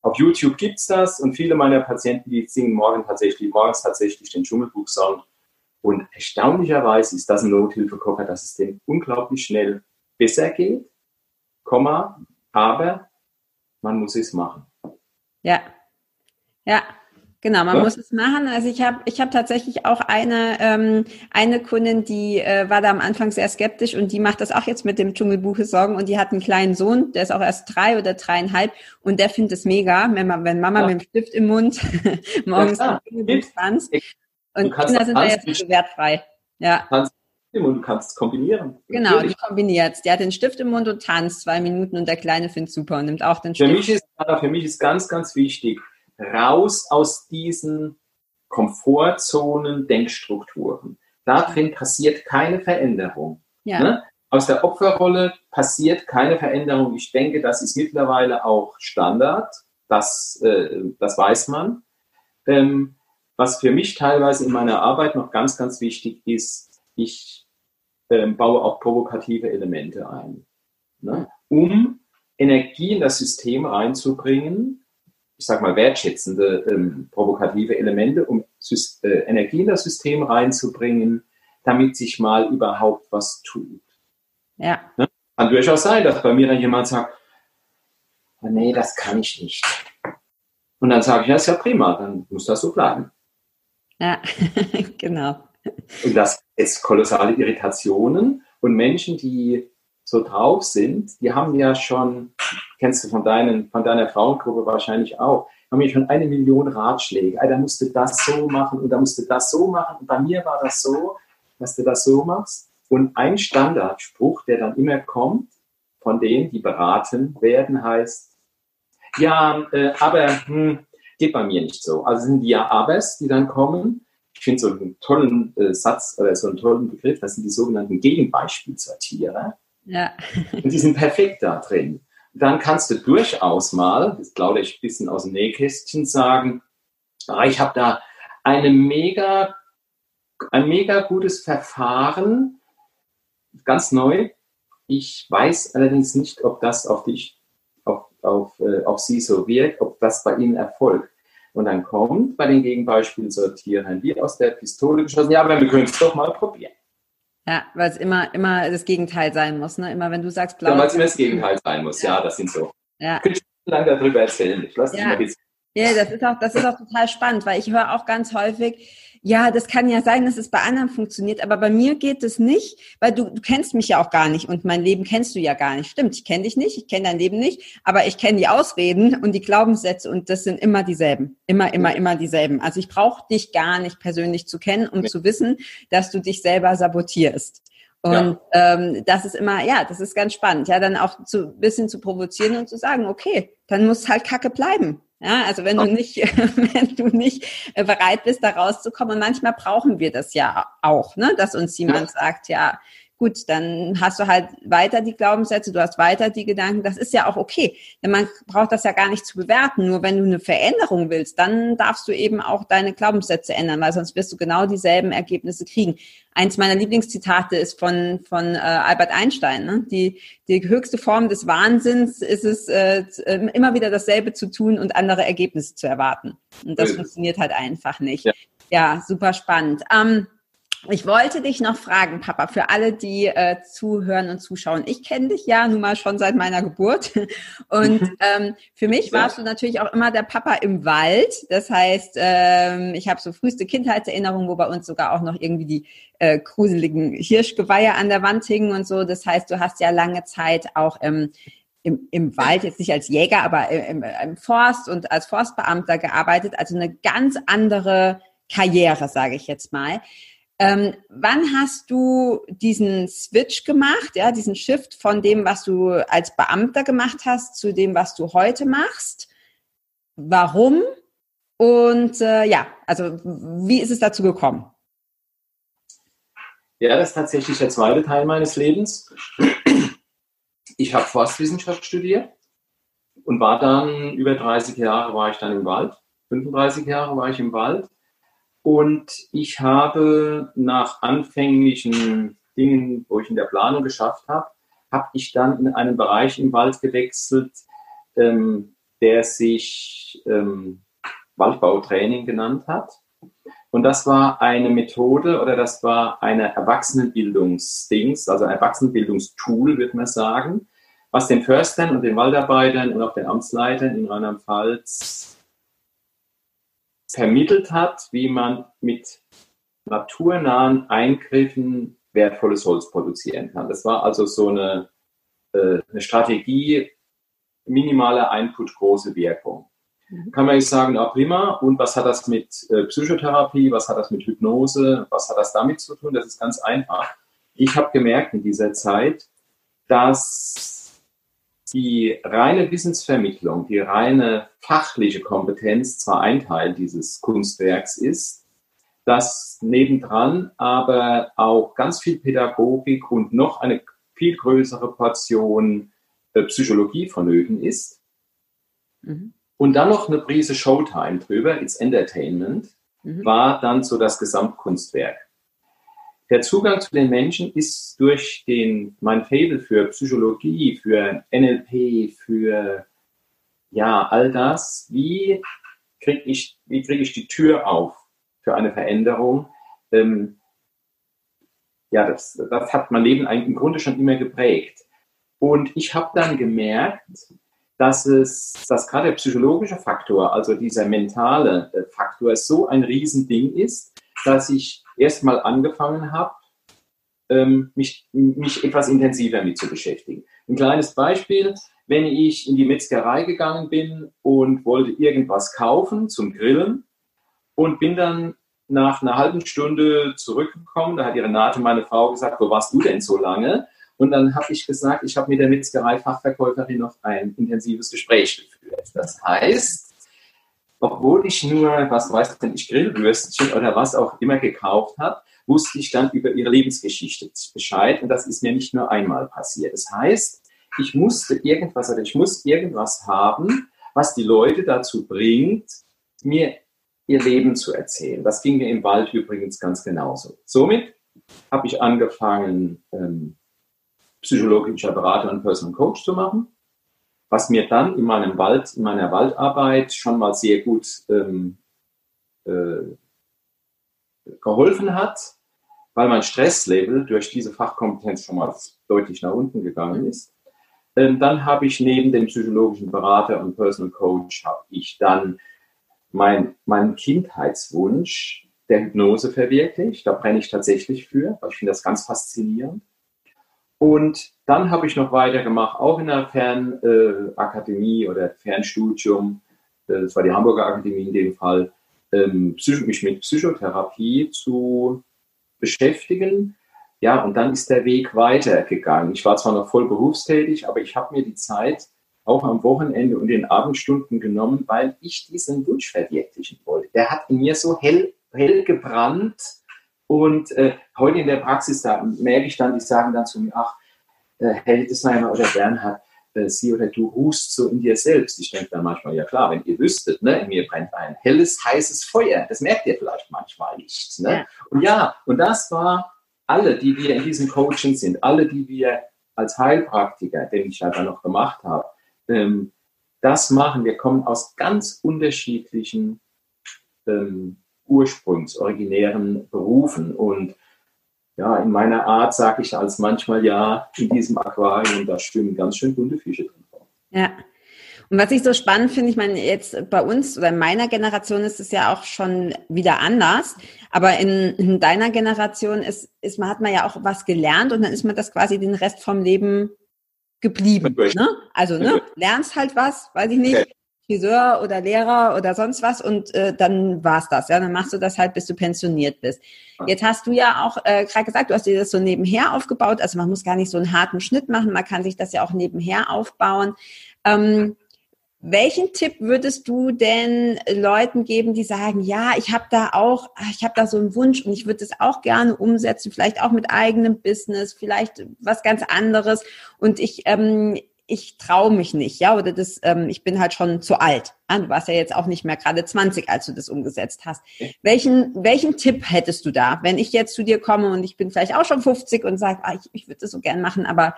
Auf YouTube gibt es das und viele meiner Patienten, die singen morgen tatsächlich, morgens tatsächlich den Dschungelbuch-Song. Und erstaunlicherweise ist das ein Nothilfekocher, dass es dem unglaublich schnell besser geht, Komma, aber man muss es machen. Ja, ja, Genau, man ja? muss es machen. Also ich habe ich hab tatsächlich auch eine, ähm, eine Kundin, die äh, war da am Anfang sehr skeptisch und die macht das auch jetzt mit dem Dschungelbuche Sorgen und die hat einen kleinen Sohn, der ist auch erst drei oder dreieinhalb und der findet es mega, wenn, man, wenn Mama ja. mit dem Stift im Mund morgens ja, tanzt. Und Kinder sind da jetzt so wertfrei. Ja. und du kannst es kombinieren. Genau, Natürlich. die kombiniert Der hat den Stift im Mund und tanzt zwei Minuten und der Kleine findet super und nimmt auch den Stift. Für mich ist, für mich ist ganz, ganz wichtig, raus aus diesen Komfortzonen, Denkstrukturen. Da drin passiert keine Veränderung. Ja. Ne? Aus der Opferrolle passiert keine Veränderung. Ich denke, das ist mittlerweile auch Standard. Das, äh, das weiß man. Ähm, was für mich teilweise in meiner Arbeit noch ganz, ganz wichtig ist, ich ähm, baue auch provokative Elemente ein, ne? um Energie in das System reinzubringen, ich sag mal, wertschätzende, ähm, provokative Elemente, um äh, Energie in das System reinzubringen, damit sich mal überhaupt was tut. Ja. Ne? Kann durchaus sein, dass bei mir dann jemand sagt, oh, nee, das kann ich nicht. Und dann sage ich, ja, ist ja prima, dann muss das so bleiben. Ja, genau. Und das ist kolossale Irritationen und Menschen, die so drauf sind, die haben ja schon, kennst du von, deinen, von deiner Frauengruppe wahrscheinlich auch, haben ja schon eine Million Ratschläge. Da musst du das so machen und da musst du das so machen. Und bei mir war das so, dass du das so machst. Und ein Standardspruch, der dann immer kommt, von denen, die beraten werden, heißt, ja, äh, aber hm, geht bei mir nicht so. Also sind die Ja-Abers, die dann kommen. Ich finde so einen tollen äh, Satz oder so einen tollen Begriff, das sind die sogenannten Gegenbeispielsortierer. Ja. und die sind perfekt da drin. Dann kannst du durchaus mal, das plaudere ich ein bisschen aus dem Nähkästchen, sagen, ah, ich habe da eine mega, ein mega gutes Verfahren, ganz neu. Ich weiß allerdings nicht, ob das auf dich, auf, auf, äh, auf sie so wirkt, ob das bei ihnen erfolgt. Und dann kommt bei den Gegenbeispielen sortieren wie aus der Pistole geschossen, ja, aber wir können es doch mal probieren. Ja, weil es immer, immer das Gegenteil sein muss, ne? Immer wenn du sagst blau. Ja, weil es immer das Gegenteil sein muss, ja, ja das sind so. Ja. Ich könnte lange darüber erzählen. Ich lasse ja. Ja, das ist auch, das ist auch total spannend, weil ich höre auch ganz häufig, ja, das kann ja sein, dass es bei anderen funktioniert, aber bei mir geht es nicht, weil du, du kennst mich ja auch gar nicht und mein Leben kennst du ja gar nicht. Stimmt, ich kenne dich nicht, ich kenne dein Leben nicht, aber ich kenne die Ausreden und die Glaubenssätze und das sind immer dieselben. Immer, immer, immer dieselben. Also ich brauche dich gar nicht persönlich zu kennen, um zu wissen, dass du dich selber sabotierst. Und ja. ähm, das ist immer, ja, das ist ganz spannend, ja, dann auch zu bisschen zu provozieren und zu sagen, okay, dann muss halt Kacke bleiben. Ja, also wenn du nicht, wenn du nicht bereit bist, da rauszukommen, und manchmal brauchen wir das ja auch, ne, dass uns jemand ja. sagt, ja, gut, dann hast du halt weiter die Glaubenssätze, du hast weiter die Gedanken, das ist ja auch okay. Denn man braucht das ja gar nicht zu bewerten. Nur wenn du eine Veränderung willst, dann darfst du eben auch deine Glaubenssätze ändern, weil sonst wirst du genau dieselben Ergebnisse kriegen. Eins meiner Lieblingszitate ist von, von äh, Albert Einstein. Ne? Die, die höchste Form des Wahnsinns ist es, äh, immer wieder dasselbe zu tun und andere Ergebnisse zu erwarten. Und das ja. funktioniert halt einfach nicht. Ja, ja super spannend. Ähm, ich wollte dich noch fragen, Papa, für alle, die äh, zuhören und zuschauen. Ich kenne dich ja nun mal schon seit meiner Geburt. Und mhm. ähm, für mich warst du natürlich auch immer der Papa im Wald. Das heißt, ähm, ich habe so früheste Kindheitserinnerungen, wo bei uns sogar auch noch irgendwie die äh, gruseligen Hirschgeweihe an der Wand hingen und so. Das heißt, du hast ja lange Zeit auch ähm, im, im Wald, jetzt nicht als Jäger, aber im, im Forst und als Forstbeamter gearbeitet. Also eine ganz andere Karriere, sage ich jetzt mal. Ähm, wann hast du diesen Switch gemacht, ja, diesen Shift von dem, was du als Beamter gemacht hast, zu dem, was du heute machst? Warum? Und äh, ja, also wie ist es dazu gekommen? Ja, das ist tatsächlich der zweite Teil meines Lebens. Ich habe Forstwissenschaft studiert und war dann über 30 Jahre war ich dann im Wald. 35 Jahre war ich im Wald und ich habe nach anfänglichen Dingen, wo ich in der Planung geschafft habe, habe ich dann in einen Bereich im Wald gewechselt, ähm, der sich ähm, Waldbautraining genannt hat. Und das war eine Methode oder das war eine Erwachsenenbildungsdings, also ein Erwachsenenbildungstool, würde man sagen, was den Förstern und den Waldarbeitern und auch den Amtsleitern in Rheinland-Pfalz vermittelt hat, wie man mit naturnahen Eingriffen wertvolles Holz produzieren kann. Das war also so eine, äh, eine Strategie, minimaler Input, große Wirkung. Mhm. Kann man jetzt sagen, na prima, und was hat das mit äh, Psychotherapie, was hat das mit Hypnose, was hat das damit zu tun? Das ist ganz einfach. Ich habe gemerkt in dieser Zeit, dass die reine Wissensvermittlung, die reine fachliche Kompetenz zwar ein Teil dieses Kunstwerks ist, dass nebendran aber auch ganz viel Pädagogik und noch eine viel größere Portion äh, Psychologie vonnöten ist. Mhm. Und dann noch eine Prise Showtime drüber, its Entertainment, mhm. war dann so das Gesamtkunstwerk der Zugang zu den Menschen ist durch den, mein Fable für Psychologie, für NLP, für ja, all das, wie kriege ich, wie kriege ich die Tür auf für eine Veränderung? Ähm, ja, das, das hat mein Leben eigentlich im Grunde schon immer geprägt. Und ich habe dann gemerkt, dass es, dass gerade der psychologische Faktor, also dieser mentale äh, Faktor, so ein Riesending ist, dass ich erstmal angefangen habe, ähm, mich, mich etwas intensiver mit zu beschäftigen. Ein kleines Beispiel, wenn ich in die Metzgerei gegangen bin und wollte irgendwas kaufen zum Grillen und bin dann nach einer halben Stunde zurückgekommen, da hat die Renate, meine Frau, gesagt, wo warst du denn so lange? Und dann habe ich gesagt, ich habe mit der Metzgerei-Fachverkäuferin noch ein intensives Gespräch geführt. Das heißt, obwohl ich nur, was weiß denn ich, Grillwürstchen oder was auch immer gekauft habe, wusste ich dann über ihre Lebensgeschichte Bescheid. Und das ist mir nicht nur einmal passiert. Das heißt, ich musste irgendwas oder ich muss irgendwas haben, was die Leute dazu bringt, mir ihr Leben zu erzählen. Das ging mir im Wald übrigens ganz genauso. Somit habe ich angefangen, ähm, psychologischer Berater und Personal Coach zu machen, was mir dann in meinem Wald, in meiner Waldarbeit schon mal sehr gut ähm, äh, geholfen hat, weil mein Stresslevel durch diese Fachkompetenz schon mal deutlich nach unten gegangen ist. Ähm, dann habe ich neben dem psychologischen Berater und Personal Coach habe ich dann mein, meinen Kindheitswunsch der Hypnose verwirklicht. Da brenne ich tatsächlich für, weil ich finde das ganz faszinierend. Und dann habe ich noch weitergemacht, auch in der Fernakademie äh, oder Fernstudium, äh, das war die Hamburger Akademie in dem Fall, ähm, mich mit Psychotherapie zu beschäftigen. Ja, und dann ist der Weg weitergegangen. Ich war zwar noch voll berufstätig, aber ich habe mir die Zeit auch am Wochenende und in Abendstunden genommen, weil ich diesen Wunsch verwirklichen wollte. Der hat in mir so hell, hell gebrannt, und äh, heute in der Praxis, da merke ich dann, die sagen dann zu mir, ach, äh, Herr Hildesheimer oder Bernhard, äh, Sie oder du ruhst so in dir selbst. Ich denke dann manchmal, ja klar, wenn ihr wüsstet, ne, in mir brennt ein helles, heißes Feuer. Das merkt ihr vielleicht manchmal nicht. Ne? Ja. Und ja, und das war alle, die wir in diesem Coaching sind, alle, die wir als Heilpraktiker, den ich ja dann noch gemacht habe, ähm, das machen. Wir kommen aus ganz unterschiedlichen ähm, ursprungsoriginären Berufen. Und ja, in meiner Art sage ich als manchmal ja, in diesem Aquarium, da schwimmen ganz schön bunte Fische drin. Ja. Und was ich so spannend finde, ich meine, jetzt bei uns oder in meiner Generation ist es ja auch schon wieder anders. Aber in, in deiner Generation ist, ist man, hat man ja auch was gelernt und dann ist man das quasi den Rest vom Leben geblieben. Ne? Also, ne, lernst halt was, weiß ich nicht, Friseur oder Lehrer oder sonst was und äh, dann war's das. Ja, dann machst du das halt, bis du pensioniert bist. Jetzt hast du ja auch äh, gerade gesagt, du hast dir das so nebenher aufgebaut. Also man muss gar nicht so einen harten Schnitt machen, man kann sich das ja auch nebenher aufbauen. Ähm, welchen Tipp würdest du denn Leuten geben, die sagen, ja, ich habe da auch, ich habe da so einen Wunsch und ich würde es auch gerne umsetzen, vielleicht auch mit eigenem Business, vielleicht was ganz anderes und ich ähm, ich traue mich nicht, ja, oder das, ähm, ich bin halt schon zu alt. Ah, du warst ja jetzt auch nicht mehr gerade 20, als du das umgesetzt hast. Welchen, welchen Tipp hättest du da, wenn ich jetzt zu dir komme und ich bin vielleicht auch schon 50 und sage, ah, ich, ich würde das so gern machen, aber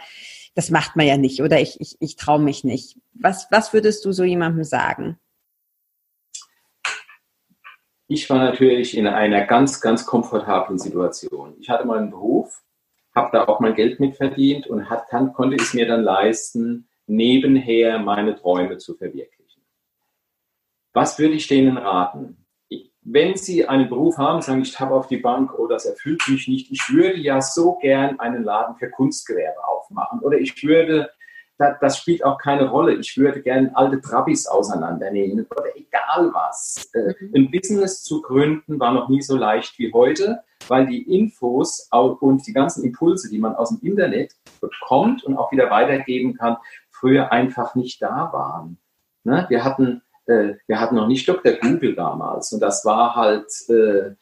das macht man ja nicht oder ich, ich, ich traue mich nicht. Was, was würdest du so jemandem sagen? Ich war natürlich in einer ganz, ganz komfortablen Situation. Ich hatte meinen Beruf, habe da auch mein Geld mit verdient und hat, kann, konnte es mir dann leisten, nebenher meine Träume zu verwirklichen. Was würde ich denen raten? wenn Sie einen Beruf haben, sagen, ich habe auf die Bank, oh, das erfüllt mich nicht, ich würde ja so gern einen Laden für Kunstgewerbe aufmachen oder ich würde, das spielt auch keine Rolle, ich würde gern alte Trabis auseinandernehmen oder egal was. Äh, mhm. Ein Business zu gründen war noch nie so leicht wie heute weil die Infos und die ganzen Impulse, die man aus dem Internet bekommt und auch wieder weitergeben kann, früher einfach nicht da waren. Ne? Wir hatten äh, wir hatten noch nicht Dr. Google damals und das war halt, äh,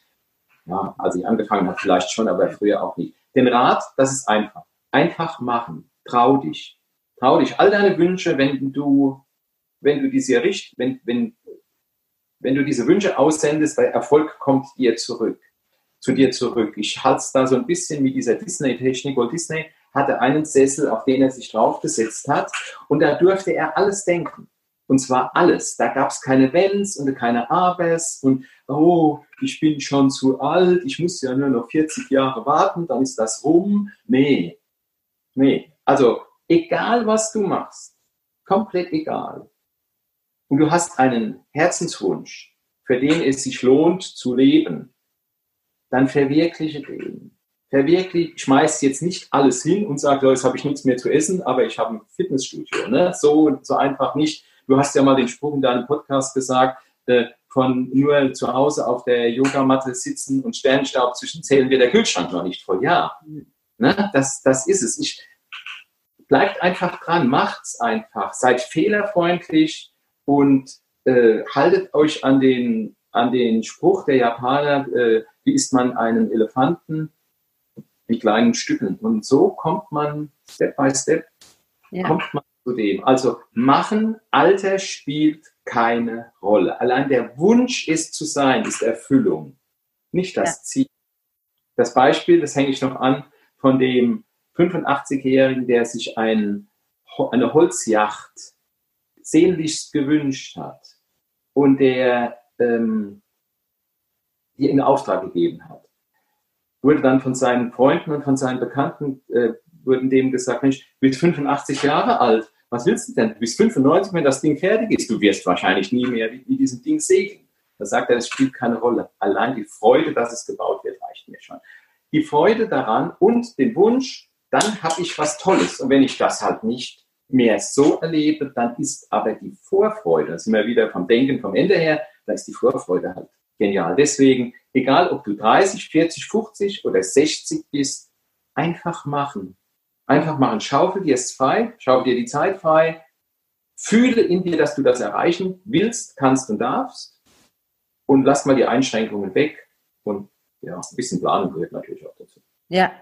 ja, als ich angefangen habe, vielleicht schon, aber früher auch nicht. Den Rat, das ist einfach. Einfach machen. Trau dich. Trau dich. All deine Wünsche, wenn du, wenn du diese richt, wenn, wenn, wenn du diese Wünsche aussendest, der Erfolg kommt dir zurück zu dir zurück. Ich halte es da so ein bisschen mit dieser Disney-Technik. Walt Disney hatte einen Sessel, auf den er sich draufgesetzt hat und da durfte er alles denken. Und zwar alles. Da gab es keine Wenns und keine Abers und oh, ich bin schon zu alt, ich muss ja nur noch 40 Jahre warten, dann ist das rum. Nee, nee. Also egal, was du machst, komplett egal. Und du hast einen Herzenswunsch, für den es sich lohnt zu leben, dann verwirkliche den. Verwirkliche, schmeiß jetzt nicht alles hin und sag, jetzt habe ich nichts mehr zu essen, aber ich habe ein Fitnessstudio. Ne? So, so einfach nicht. Du hast ja mal den Spruch in deinem Podcast gesagt, äh, von nur zu Hause auf der Yogamatte sitzen und Sternstaub zwischen zählen wir der Kühlschrank noch nicht voll. Ja, ne? das, das ist es. Ich, bleibt einfach dran, macht's einfach, seid fehlerfreundlich und äh, haltet euch an den, an den Spruch der Japaner, äh, wie isst man einen Elefanten in kleinen Stücken. Und so kommt man Step by Step, ja. kommt man zu dem. Also machen, Alter spielt keine Rolle. Allein der Wunsch ist zu sein, ist Erfüllung, nicht das ja. Ziel. Das Beispiel, das hänge ich noch an, von dem 85-Jährigen, der sich ein, eine Holzjacht sehnlichst gewünscht hat und der ähm, die in Auftrag gegeben hat. Wurde dann von seinen Freunden und von seinen Bekannten, äh, wurden dem gesagt, Mensch, du bist 85 Jahre alt, was willst du denn? Du bist 95, wenn das Ding fertig ist. Du wirst wahrscheinlich nie mehr mit diesem Ding segeln. Da sagt er, das spielt keine Rolle. Allein die Freude, dass es gebaut wird, reicht mir schon. Die Freude daran und den Wunsch, dann habe ich was Tolles. Und wenn ich das halt nicht mehr so erlebe, dann ist aber die Vorfreude, da sind wir wieder vom Denken vom Ende her, da ist die Vorfreude halt genial. Deswegen, egal ob du 30, 40, 50 oder 60 bist, einfach machen. Einfach machen. Schaufel dir es frei, schaufel dir die Zeit frei, fühle in dir, dass du das erreichen willst, kannst und darfst und lass mal die Einschränkungen weg und ja, ein bisschen Planung gehört natürlich auch Ja,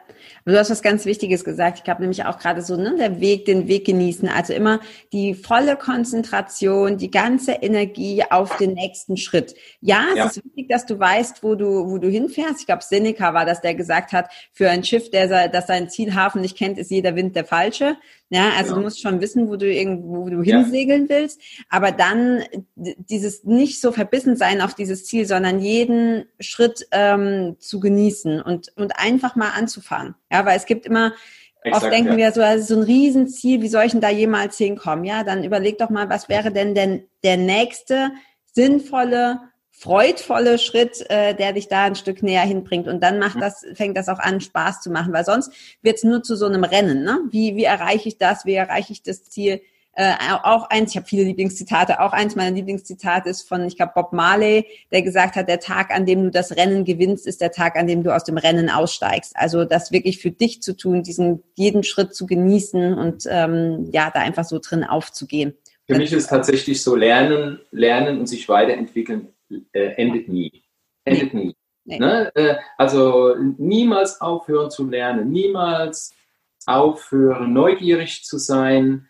du hast was ganz Wichtiges gesagt. Ich habe nämlich auch gerade so, ne, der Weg, den Weg genießen. Also immer die volle Konzentration, die ganze Energie auf den nächsten Schritt. Ja, es ja. ist wichtig, dass du weißt, wo du, wo du hinfährst. Ich glaube, Seneca war das, der gesagt hat, für ein Schiff, der, das seinen Zielhafen nicht kennt, ist jeder Wind der falsche. Ja, also ja. du musst schon wissen, wo du irgendwo wo du ja. hinsegeln willst, aber dann dieses nicht so verbissen sein auf dieses Ziel, sondern jeden Schritt ähm, zu genießen und und einfach mal anzufangen. Ja, weil es gibt immer Exakt, Oft denken ja. wir so, ist so ein Riesenziel, wie soll ich denn da jemals hinkommen? Ja, dann überleg doch mal, was wäre denn denn der nächste sinnvolle freudvolle Schritt, äh, der dich da ein Stück näher hinbringt. Und dann macht das, fängt das auch an, Spaß zu machen, weil sonst wird es nur zu so einem Rennen. Ne? Wie, wie erreiche ich das? Wie erreiche ich das Ziel? Äh, auch eins, ich habe viele Lieblingszitate, auch eins meiner Lieblingszitate ist von, ich glaube, Bob Marley, der gesagt hat, der Tag, an dem du das Rennen gewinnst, ist der Tag, an dem du aus dem Rennen aussteigst. Also das wirklich für dich zu tun, diesen jeden Schritt zu genießen und ähm, ja, da einfach so drin aufzugehen. Für mich ist tatsächlich so Lernen, Lernen und sich weiterentwickeln äh, endet nie. Endet nie. Nee. Ne? Äh, also niemals aufhören zu lernen, niemals aufhören, neugierig zu sein,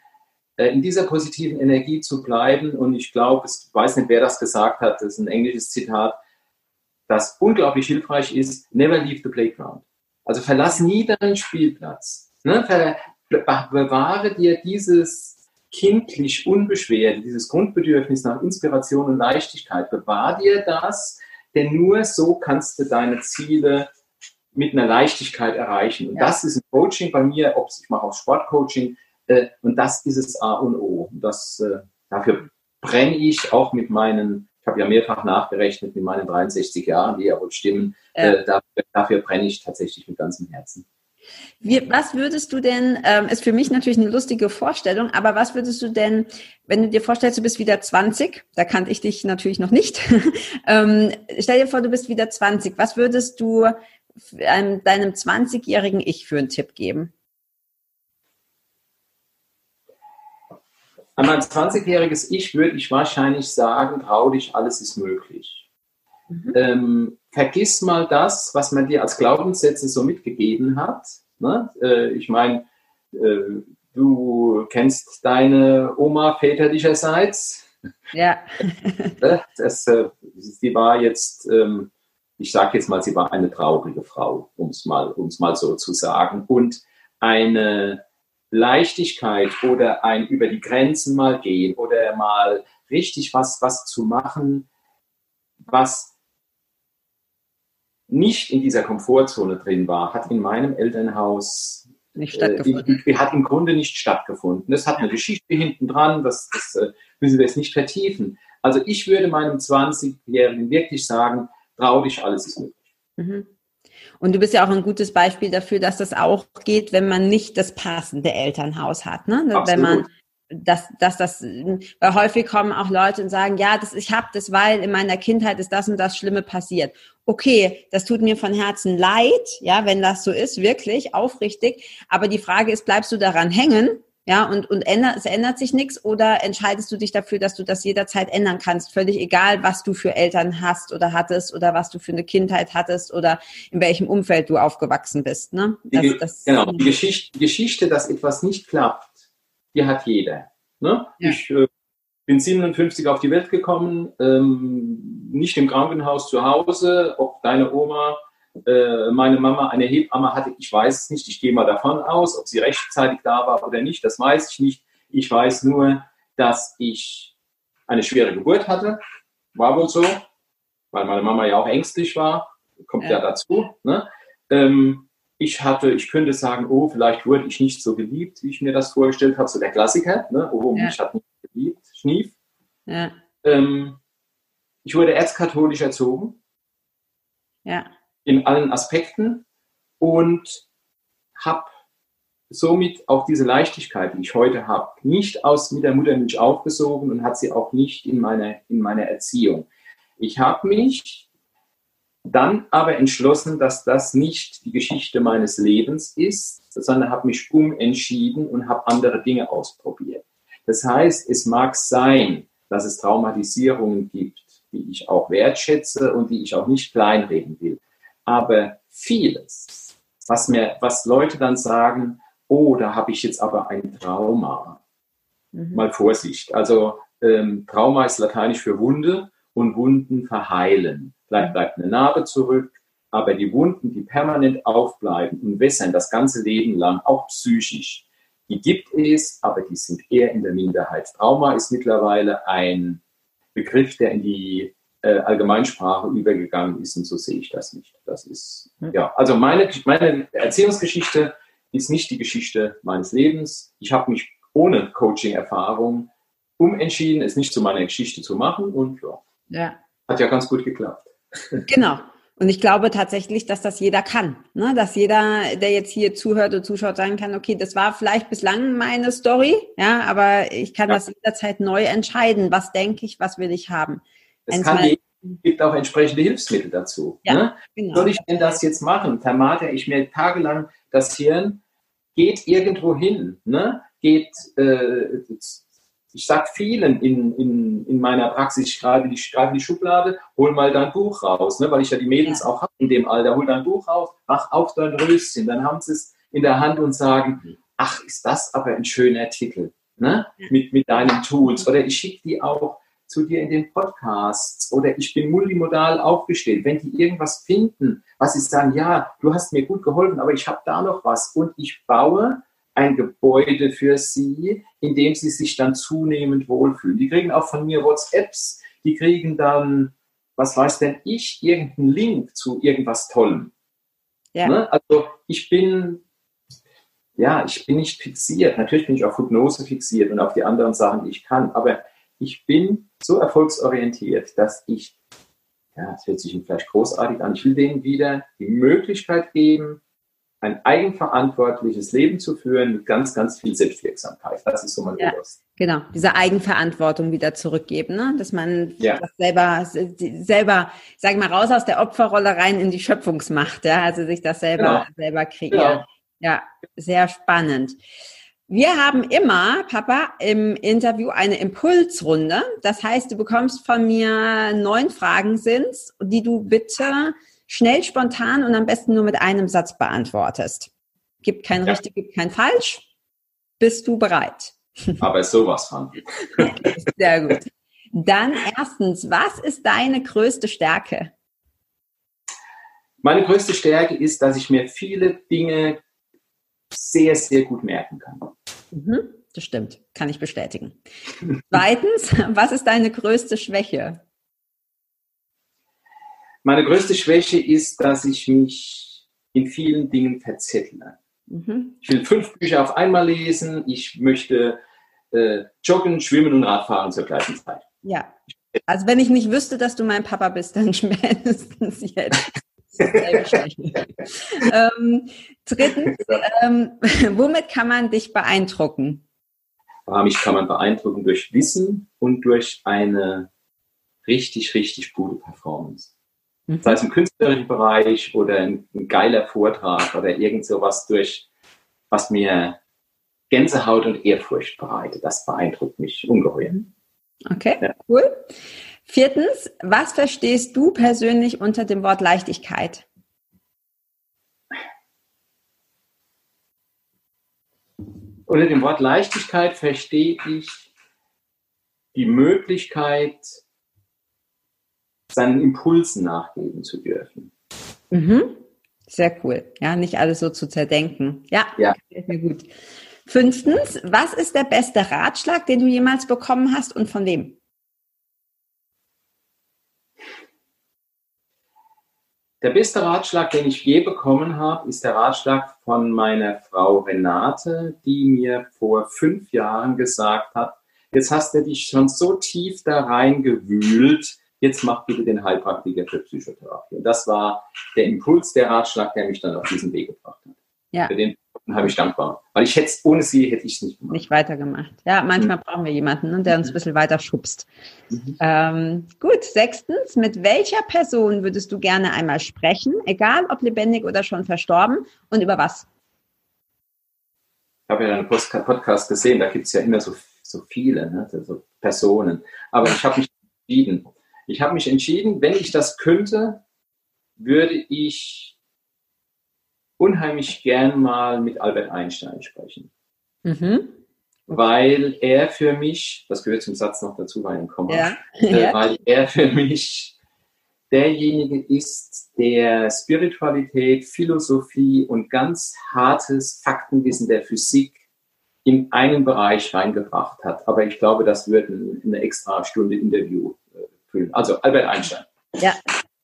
äh, in dieser positiven Energie zu bleiben. Und ich glaube, ich weiß nicht, wer das gesagt hat, das ist ein englisches Zitat, das unglaublich hilfreich ist, never leave the playground. Also verlass nie deinen Spielplatz. Ne? Bewahre dir dieses kindlich unbeschwert, dieses Grundbedürfnis nach Inspiration und Leichtigkeit, bewahr dir das, denn nur so kannst du deine Ziele mit einer Leichtigkeit erreichen. Und ja. das ist ein Coaching bei mir, ob ich mache auch Sportcoaching, äh, und das ist es A und O. Und das, äh, dafür brenne ich auch mit meinen, ich habe ja mehrfach nachgerechnet, mit meinen 63 Jahren, die ja wohl stimmen. Äh, dafür, dafür brenne ich tatsächlich mit ganzem Herzen. Wie, was würdest du denn, ähm, ist für mich natürlich eine lustige Vorstellung, aber was würdest du denn, wenn du dir vorstellst, du bist wieder 20, da kannte ich dich natürlich noch nicht, ähm, stell dir vor, du bist wieder 20, was würdest du ähm, deinem 20-jährigen Ich für einen Tipp geben? An mein 20-jähriges Ich würde ich wahrscheinlich sagen, trau dich, alles ist möglich. Mhm. Ähm, vergiss mal das, was man dir als Glaubenssätze so mitgegeben hat. Ne? Äh, ich meine, äh, du kennst deine Oma väterlicherseits. Ja. Ne? das, äh, sie war jetzt, ähm, ich sage jetzt mal, sie war eine traurige Frau, um es mal, um's mal so zu sagen. Und eine Leichtigkeit oder ein über die Grenzen mal gehen oder mal richtig was, was zu machen, was nicht in dieser Komfortzone drin war, hat in meinem Elternhaus nicht stattgefunden. Äh, hat im Grunde nicht stattgefunden. Das hat eine Geschichte hinten dran, das, das äh, müssen wir jetzt nicht vertiefen. Also ich würde meinem 20-Jährigen wirklich sagen, trau dich, alles ist möglich. Mhm. Und du bist ja auch ein gutes Beispiel dafür, dass das auch geht, wenn man nicht das passende Elternhaus hat. Ne? Absolut. Wenn man dass, dass das, weil häufig kommen auch Leute und sagen, ja, das, ich habe das, weil in meiner Kindheit ist das und das Schlimme passiert. Okay, das tut mir von Herzen leid, ja, wenn das so ist, wirklich, aufrichtig. Aber die Frage ist, bleibst du daran hängen ja, und, und ändert, es ändert sich nichts oder entscheidest du dich dafür, dass du das jederzeit ändern kannst? Völlig egal, was du für Eltern hast oder hattest oder was du für eine Kindheit hattest oder in welchem Umfeld du aufgewachsen bist. Ne? Das, die, das, genau, die Geschichte, Geschichte, dass etwas nicht klappt, die hat jeder. Ne? Ja. Ich äh, bin 57 auf die Welt gekommen, ähm, nicht im Krankenhaus zu Hause, ob deine Oma äh, meine Mama eine Hebamme hatte, ich weiß es nicht. Ich gehe mal davon aus, ob sie rechtzeitig da war oder nicht, das weiß ich nicht. Ich weiß nur, dass ich eine schwere Geburt hatte. War wohl so, weil meine Mama ja auch ängstlich war. Kommt ja, ja dazu. Ne? Ähm, ich hatte, ich könnte sagen, oh, vielleicht wurde ich nicht so geliebt, wie ich mir das vorgestellt habe. So der Klassiker, ne? oh, ja. mich hat nicht geliebt, schnief. Ja. Ähm, ich wurde erzkatholisch erzogen. Ja in allen Aspekten und habe somit auch diese Leichtigkeit, die ich heute habe, nicht aus mit der Muttermilch aufgesogen und hat sie auch nicht in meiner, in meiner Erziehung. Ich habe mich dann aber entschlossen, dass das nicht die Geschichte meines Lebens ist, sondern habe mich umentschieden und habe andere Dinge ausprobiert. Das heißt, es mag sein, dass es Traumatisierungen gibt, die ich auch wertschätze und die ich auch nicht kleinreden will. Aber vieles, was mir, was Leute dann sagen, oh, da habe ich jetzt aber ein Trauma. Mhm. Mal Vorsicht. Also ähm, Trauma ist lateinisch für Wunde und Wunden verheilen. Vielleicht bleibt eine Narbe zurück, aber die Wunden, die permanent aufbleiben und wässern das ganze Leben lang, auch psychisch, die gibt es, aber die sind eher in der Minderheit. Trauma ist mittlerweile ein Begriff, der in die äh, Allgemeinsprache übergegangen ist und so sehe ich das nicht. Das ist, hm. ja, also meine, meine Erziehungsgeschichte ist nicht die Geschichte meines Lebens. Ich habe mich ohne Coaching-Erfahrung umentschieden, es nicht zu meiner Geschichte zu machen und ja, ja. hat ja ganz gut geklappt. Genau. Und ich glaube tatsächlich, dass das jeder kann. Ne? Dass jeder, der jetzt hier zuhört und zuschaut, sagen kann, okay, das war vielleicht bislang meine Story, ja, aber ich kann ja. das jederzeit neu entscheiden. Was denke ich, was will ich haben? Es gibt auch entsprechende Hilfsmittel dazu. Ja, ne? genau. Soll ich denn das jetzt machen? Tamate, ich mir tagelang das Hirn, geht irgendwo hin, ne? geht, äh, ich sag vielen in, in, in meiner Praxis, ich greife die, greife die Schublade, hol mal dein Buch raus, ne? weil ich ja die Mädels ja. auch habe in dem Alter, hol dein Buch raus, mach auf dein Röschen, dann haben sie es in der Hand und sagen, ach, ist das aber ein schöner Titel, ne? mit, mit deinen Tools. Oder ich schicke die auch zu dir in den Podcasts oder ich bin multimodal aufgestellt. Wenn die irgendwas finden, was sie sagen, ja, du hast mir gut geholfen, aber ich habe da noch was und ich baue ein Gebäude für sie, in dem sie sich dann zunehmend wohlfühlen. Die kriegen auch von mir WhatsApps, die kriegen dann, was weiß denn ich, irgendeinen Link zu irgendwas Tollem. Ja. Ne? Also ich bin, ja, ich bin nicht fixiert. Natürlich bin ich auf Hypnose fixiert und auf die anderen Sachen, die ich kann, aber ich bin so erfolgsorientiert, dass ich, ja, das hört sich vielleicht großartig an, ich will denen wieder die Möglichkeit geben, ein eigenverantwortliches Leben zu führen mit ganz, ganz viel Selbstwirksamkeit. Das ist so mein ja, Genau, diese Eigenverantwortung wieder zurückgeben, ne? dass man ja. das selber, selber, sag mal, raus aus der Opferrolle rein in die Schöpfungsmacht, ja, also sich das selber, genau. selber kreieren. Genau. Ja, sehr spannend. Wir haben immer, Papa, im Interview eine Impulsrunde. Das heißt, du bekommst von mir neun Fragen sind, die du bitte schnell, spontan und am besten nur mit einem Satz beantwortest. Gibt kein ja. richtig, gibt kein falsch. Bist du bereit? Aber sowas von. Okay, sehr gut. Dann erstens, was ist deine größte Stärke? Meine größte Stärke ist, dass ich mir viele Dinge sehr, sehr gut merken kann. Mhm, das stimmt, kann ich bestätigen. Zweitens, was ist deine größte Schwäche? Meine größte Schwäche ist, dass ich mich in vielen Dingen verzettle. Mhm. Ich will fünf Bücher auf einmal lesen. Ich möchte äh, joggen, schwimmen und Radfahren zur gleichen Zeit. Ja. Also wenn ich nicht wüsste, dass du mein Papa bist, dann spätestens jetzt. ähm, drittens, ähm, womit kann man dich beeindrucken? Mich kann man beeindrucken durch Wissen und durch eine richtig, richtig gute Performance. Mhm. Sei es im künstlerischen Bereich oder ein, ein geiler Vortrag oder irgend sowas durch, was mir Gänsehaut und Ehrfurcht bereitet. Das beeindruckt mich ungeheuer. Okay, ja. cool. Viertens, was verstehst du persönlich unter dem Wort Leichtigkeit? Unter dem Wort Leichtigkeit verstehe ich die Möglichkeit, seinen Impulsen nachgeben zu dürfen. Mhm. Sehr cool. Ja, nicht alles so zu zerdenken. Ja, ja. mir gut. Fünftens, was ist der beste Ratschlag, den du jemals bekommen hast und von wem? Der beste Ratschlag, den ich je bekommen habe, ist der Ratschlag von meiner Frau Renate, die mir vor fünf Jahren gesagt hat, jetzt hast du dich schon so tief da reingewühlt, jetzt mach bitte den Heilpraktiker für Psychotherapie. Und das war der Impuls, der Ratschlag, der mich dann auf diesen Weg gebracht hat. Ja. Für den habe ich dankbar. Weil ich hätte ohne sie hätte ich es nicht gemacht. Nicht weitergemacht. Ja, manchmal mhm. brauchen wir jemanden, ne, der uns ein bisschen weiter schubst. Mhm. Ähm, gut, sechstens, mit welcher Person würdest du gerne einmal sprechen, egal ob lebendig oder schon verstorben und über was? Ich habe ja deinen Podcast gesehen, da gibt es ja immer so, so viele ne, so Personen. Aber ich habe mich entschieden. Ich habe mich entschieden, wenn ich das könnte, würde ich unheimlich gern mal mit Albert Einstein sprechen. Mhm. Weil er für mich, das gehört zum Satz noch dazu, weil ich komme, ja. äh, weil er für mich derjenige ist, der Spiritualität, Philosophie und ganz hartes Faktenwissen der Physik in einen Bereich reingebracht hat. Aber ich glaube, das wird eine extra Stunde Interview füllen. Also Albert Einstein. Ja,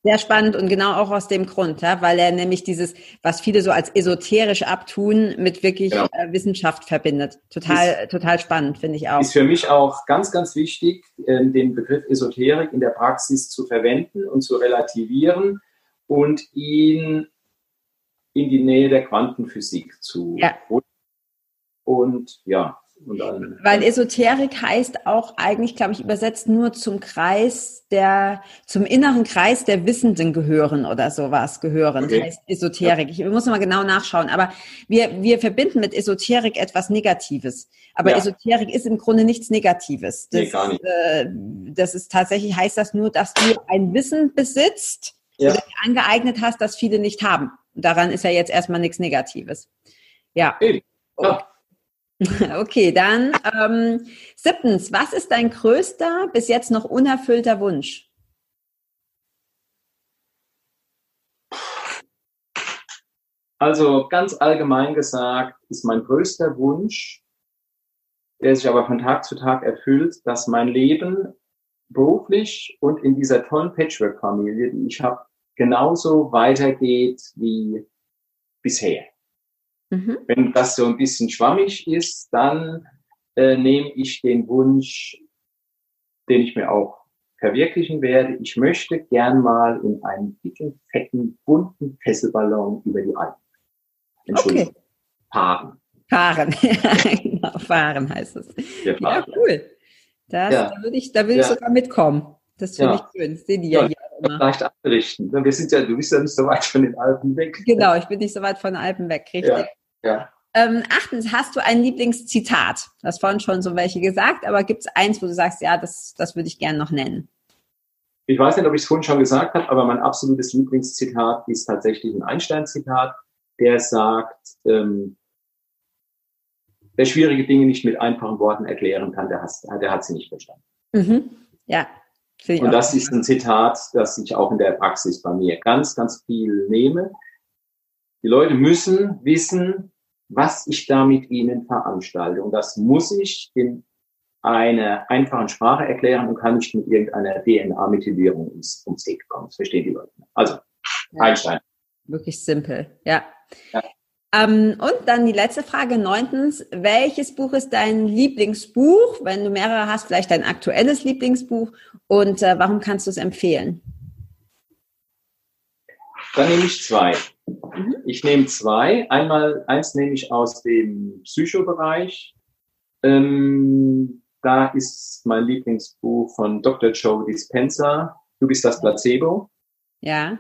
sehr spannend und genau auch aus dem Grund, ja, weil er nämlich dieses, was viele so als esoterisch abtun, mit wirklich genau. äh, Wissenschaft verbindet. Total, ist, total spannend, finde ich auch. Ist für mich auch ganz, ganz wichtig, äh, den Begriff Esoterik in der Praxis zu verwenden und zu relativieren und ihn in die Nähe der Quantenphysik zu ja. holen. Und ja, dann, Weil Esoterik heißt auch eigentlich, glaube ich, übersetzt nur zum Kreis der, zum inneren Kreis der Wissenden gehören oder sowas gehören. Okay. Heißt Esoterik. Ich muss mal genau nachschauen. Aber wir, wir verbinden mit Esoterik etwas Negatives. Aber ja. Esoterik ist im Grunde nichts Negatives. Das, nee, gar nicht. Äh, das ist tatsächlich, heißt das nur, dass du ein Wissen besitzt ja. oder angeeignet hast, das viele nicht haben. Daran ist ja jetzt erstmal nichts Negatives. Ja. Hey. ja. Okay, dann ähm, siebtens, was ist dein größter, bis jetzt noch unerfüllter Wunsch? Also ganz allgemein gesagt ist mein größter Wunsch, der sich aber von Tag zu Tag erfüllt, dass mein Leben beruflich und in dieser tollen Patchwork-Familie, die ich habe, genauso weitergeht wie bisher. Mhm. Wenn das so ein bisschen schwammig ist, dann äh, nehme ich den Wunsch, den ich mir auch verwirklichen werde. Ich möchte gern mal in einem dicken, fetten, bunten Fesselballon über die Alpen. Entschuldigung. Okay. Fahren. Fahren, ja, genau, fahren heißt es. Ja, ja cool. Das, ja. Da würde ich, da will ich sogar mitkommen. Das finde ich schön. Das sehen die ja, ja hier immer. Leicht abrichten. Wir sind ja, du bist ja nicht so weit von den Alpen weg. Genau, ich bin nicht so weit von den Alpen weg, richtig. Ja. Ähm, achtens, hast du ein Lieblingszitat? Du hast vorhin schon so welche gesagt, aber gibt es eins, wo du sagst, ja, das, das würde ich gerne noch nennen? Ich weiß nicht, ob ich es vorhin schon gesagt habe, aber mein absolutes Lieblingszitat ist tatsächlich ein Einstein-Zitat, der sagt, ähm, wer schwierige Dinge nicht mit einfachen Worten erklären kann, der, has, der hat sie nicht verstanden. Mhm. Ja. Und das ist ein Zitat, das ich auch in der Praxis bei mir ganz, ganz viel nehme. Die Leute müssen wissen, was ich da mit Ihnen veranstalte. Und das muss ich in einer einfachen Sprache erklären und kann nicht mit irgendeiner DNA-Methylierung ums, ums Eck kommen. Das verstehen die Leute. Also, ja. Einstein. Wirklich simpel, ja. ja. Ähm, und dann die letzte Frage, neuntens. Welches Buch ist dein Lieblingsbuch? Wenn du mehrere hast, vielleicht dein aktuelles Lieblingsbuch. Und äh, warum kannst du es empfehlen? Dann nehme ich zwei. Mhm. Ich nehme zwei. Einmal, eins nehme ich aus dem Psychobereich. Ähm, da ist mein Lieblingsbuch von Dr. Joe Dispenza. Du bist das Placebo. Ja.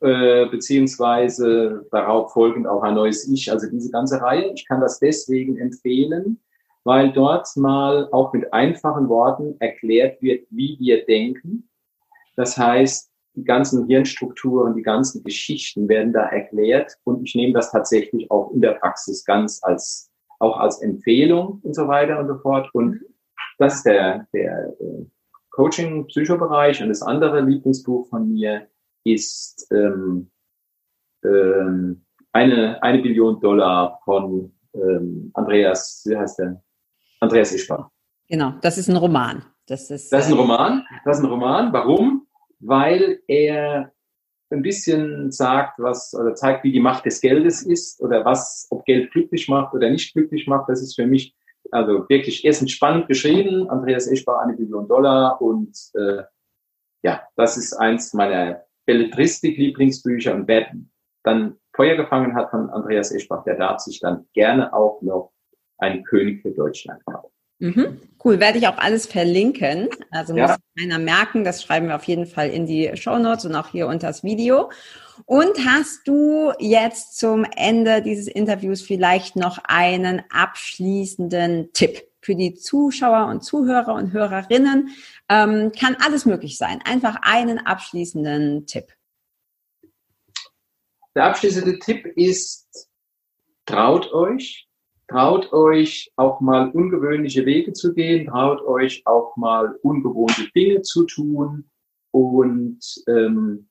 Äh, beziehungsweise darauf folgend auch ein neues Ich. Also diese ganze Reihe. Ich kann das deswegen empfehlen, weil dort mal auch mit einfachen Worten erklärt wird, wie wir denken. Das heißt, die ganzen Hirnstrukturen, die ganzen Geschichten werden da erklärt und ich nehme das tatsächlich auch in der Praxis ganz als, auch als Empfehlung und so weiter und so fort. Und das ist der, der äh, Coaching-Psychobereich und das andere Lieblingsbuch von mir ist ähm, ähm, eine, eine Billion Dollar von ähm, Andreas, wie heißt der? Andreas Ischbach. Genau, das ist ein Roman. Das ist, das ist ein äh, Roman. Das ist ein Roman. Warum? Weil er ein bisschen sagt, was oder zeigt, wie die Macht des Geldes ist oder was, ob Geld glücklich macht oder nicht glücklich macht. Das ist für mich also wirklich erstens spannend geschrieben. Andreas Eschbach, eine Billion Dollar und äh, ja, das ist eins meiner Belletristik-Lieblingsbücher und wer dann Feuer gefangen hat von Andreas Eschbach, der darf sich dann gerne auch noch einen König für Deutschland kaufen. Mhm. Cool, werde ich auch alles verlinken. Also muss keiner merken, das schreiben wir auf jeden Fall in die Show Notes und auch hier unter das Video. Und hast du jetzt zum Ende dieses Interviews vielleicht noch einen abschließenden Tipp für die Zuschauer und Zuhörer und Hörerinnen? Ähm, kann alles möglich sein. Einfach einen abschließenden Tipp. Der abschließende Tipp ist, traut euch, Traut euch auch mal ungewöhnliche Wege zu gehen, traut euch auch mal ungewohnte Dinge zu tun. Und ähm,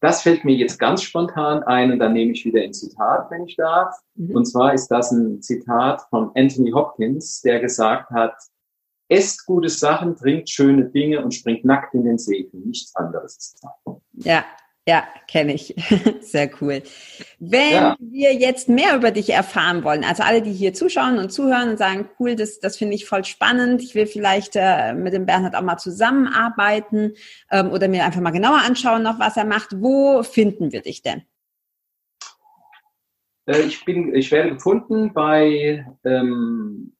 das fällt mir jetzt ganz spontan ein und dann nehme ich wieder ein Zitat, wenn ich darf. Mhm. Und zwar ist das ein Zitat von Anthony Hopkins, der gesagt hat, esst gute Sachen, trinkt schöne Dinge und springt nackt in den See. Nichts anderes ist da. Ja, ja, kenne ich. Sehr cool. Wenn ja. wir jetzt mehr über dich erfahren wollen, also alle, die hier zuschauen und zuhören und sagen, cool, das, das finde ich voll spannend, ich will vielleicht äh, mit dem Bernhard auch mal zusammenarbeiten ähm, oder mir einfach mal genauer anschauen, noch was er macht, wo finden wir dich denn? Äh, ich bin, ich werde gefunden bei, ähm,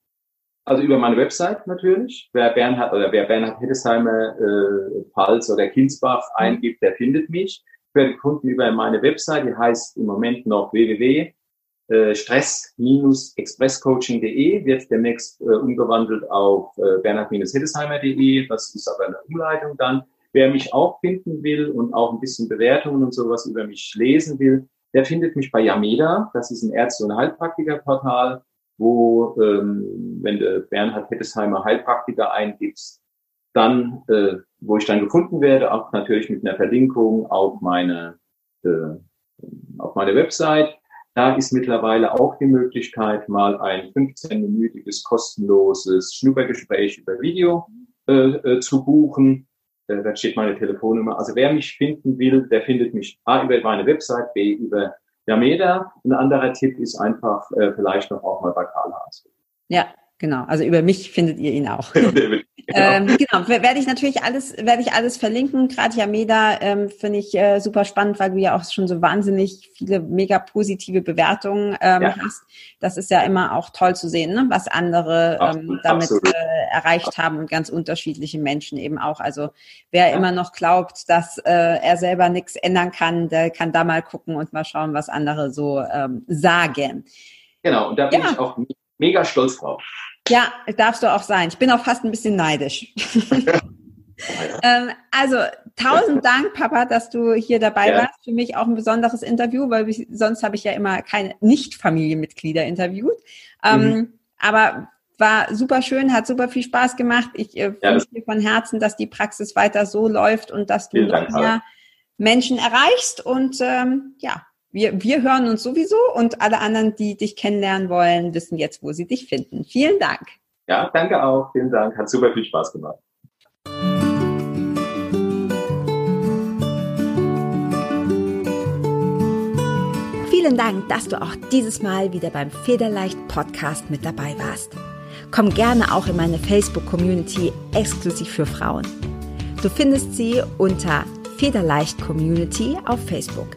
also über meine Website natürlich. Wer Bernhard oder wer Bernhard Hiddesheimer, äh, Pals oder Kinsbach eingibt, der findet mich werde gefunden über meine Website, die heißt im Moment noch www.stress-expresscoaching.de, wird demnächst äh, umgewandelt auf äh, bernhard-hildesheimer.de, das ist aber eine Umleitung dann. Wer mich auch finden will und auch ein bisschen Bewertungen und sowas über mich lesen will, der findet mich bei Yameda, das ist ein Ärzte- und Heilpraktikerportal, wo, ähm, wenn du Bernhard Hettesheimer Heilpraktiker eingibst, dann, äh, wo ich dann gefunden werde, auch natürlich mit einer Verlinkung auf meine, äh, auf meine Website. Da ist mittlerweile auch die Möglichkeit, mal ein 15-minütiges kostenloses Schnuppergespräch über Video äh, äh, zu buchen. Äh, da steht meine Telefonnummer. Also wer mich finden will, der findet mich A über meine Website, B über Yameda. Ein anderer Tipp ist einfach äh, vielleicht noch auch mal bei Karl Hans. Ja, genau. Also über mich findet ihr ihn auch. Genau. Ähm, genau, werde ich natürlich alles, werde ich alles verlinken. Gerade Yameda ähm, finde ich äh, super spannend, weil du ja auch schon so wahnsinnig viele mega positive Bewertungen ähm, ja. hast. Das ist ja immer auch toll zu sehen, ne? was andere ähm, damit äh, erreicht haben und ganz unterschiedliche Menschen eben auch. Also wer ja. immer noch glaubt, dass äh, er selber nichts ändern kann, der kann da mal gucken und mal schauen, was andere so ähm, sagen. Genau, und da bin ja. ich auch mega stolz drauf. Ja, darfst du auch sein. Ich bin auch fast ein bisschen neidisch. ähm, also tausend Dank, Papa, dass du hier dabei ja. warst. Für mich auch ein besonderes Interview, weil ich, sonst habe ich ja immer keine Nicht-Familienmitglieder interviewt. Ähm, mhm. Aber war super schön, hat super viel Spaß gemacht. Ich äh, ja, wünsche dir von Herzen, dass die Praxis weiter so läuft und dass du noch mehr Menschen erreichst. Und ähm, ja, wir, wir hören uns sowieso und alle anderen, die dich kennenlernen wollen, wissen jetzt, wo sie dich finden. Vielen Dank. Ja, danke auch. Vielen Dank. Hat super viel Spaß gemacht. Vielen Dank, dass du auch dieses Mal wieder beim Federleicht Podcast mit dabei warst. Komm gerne auch in meine Facebook-Community exklusiv für Frauen. Du findest sie unter Federleicht Community auf Facebook.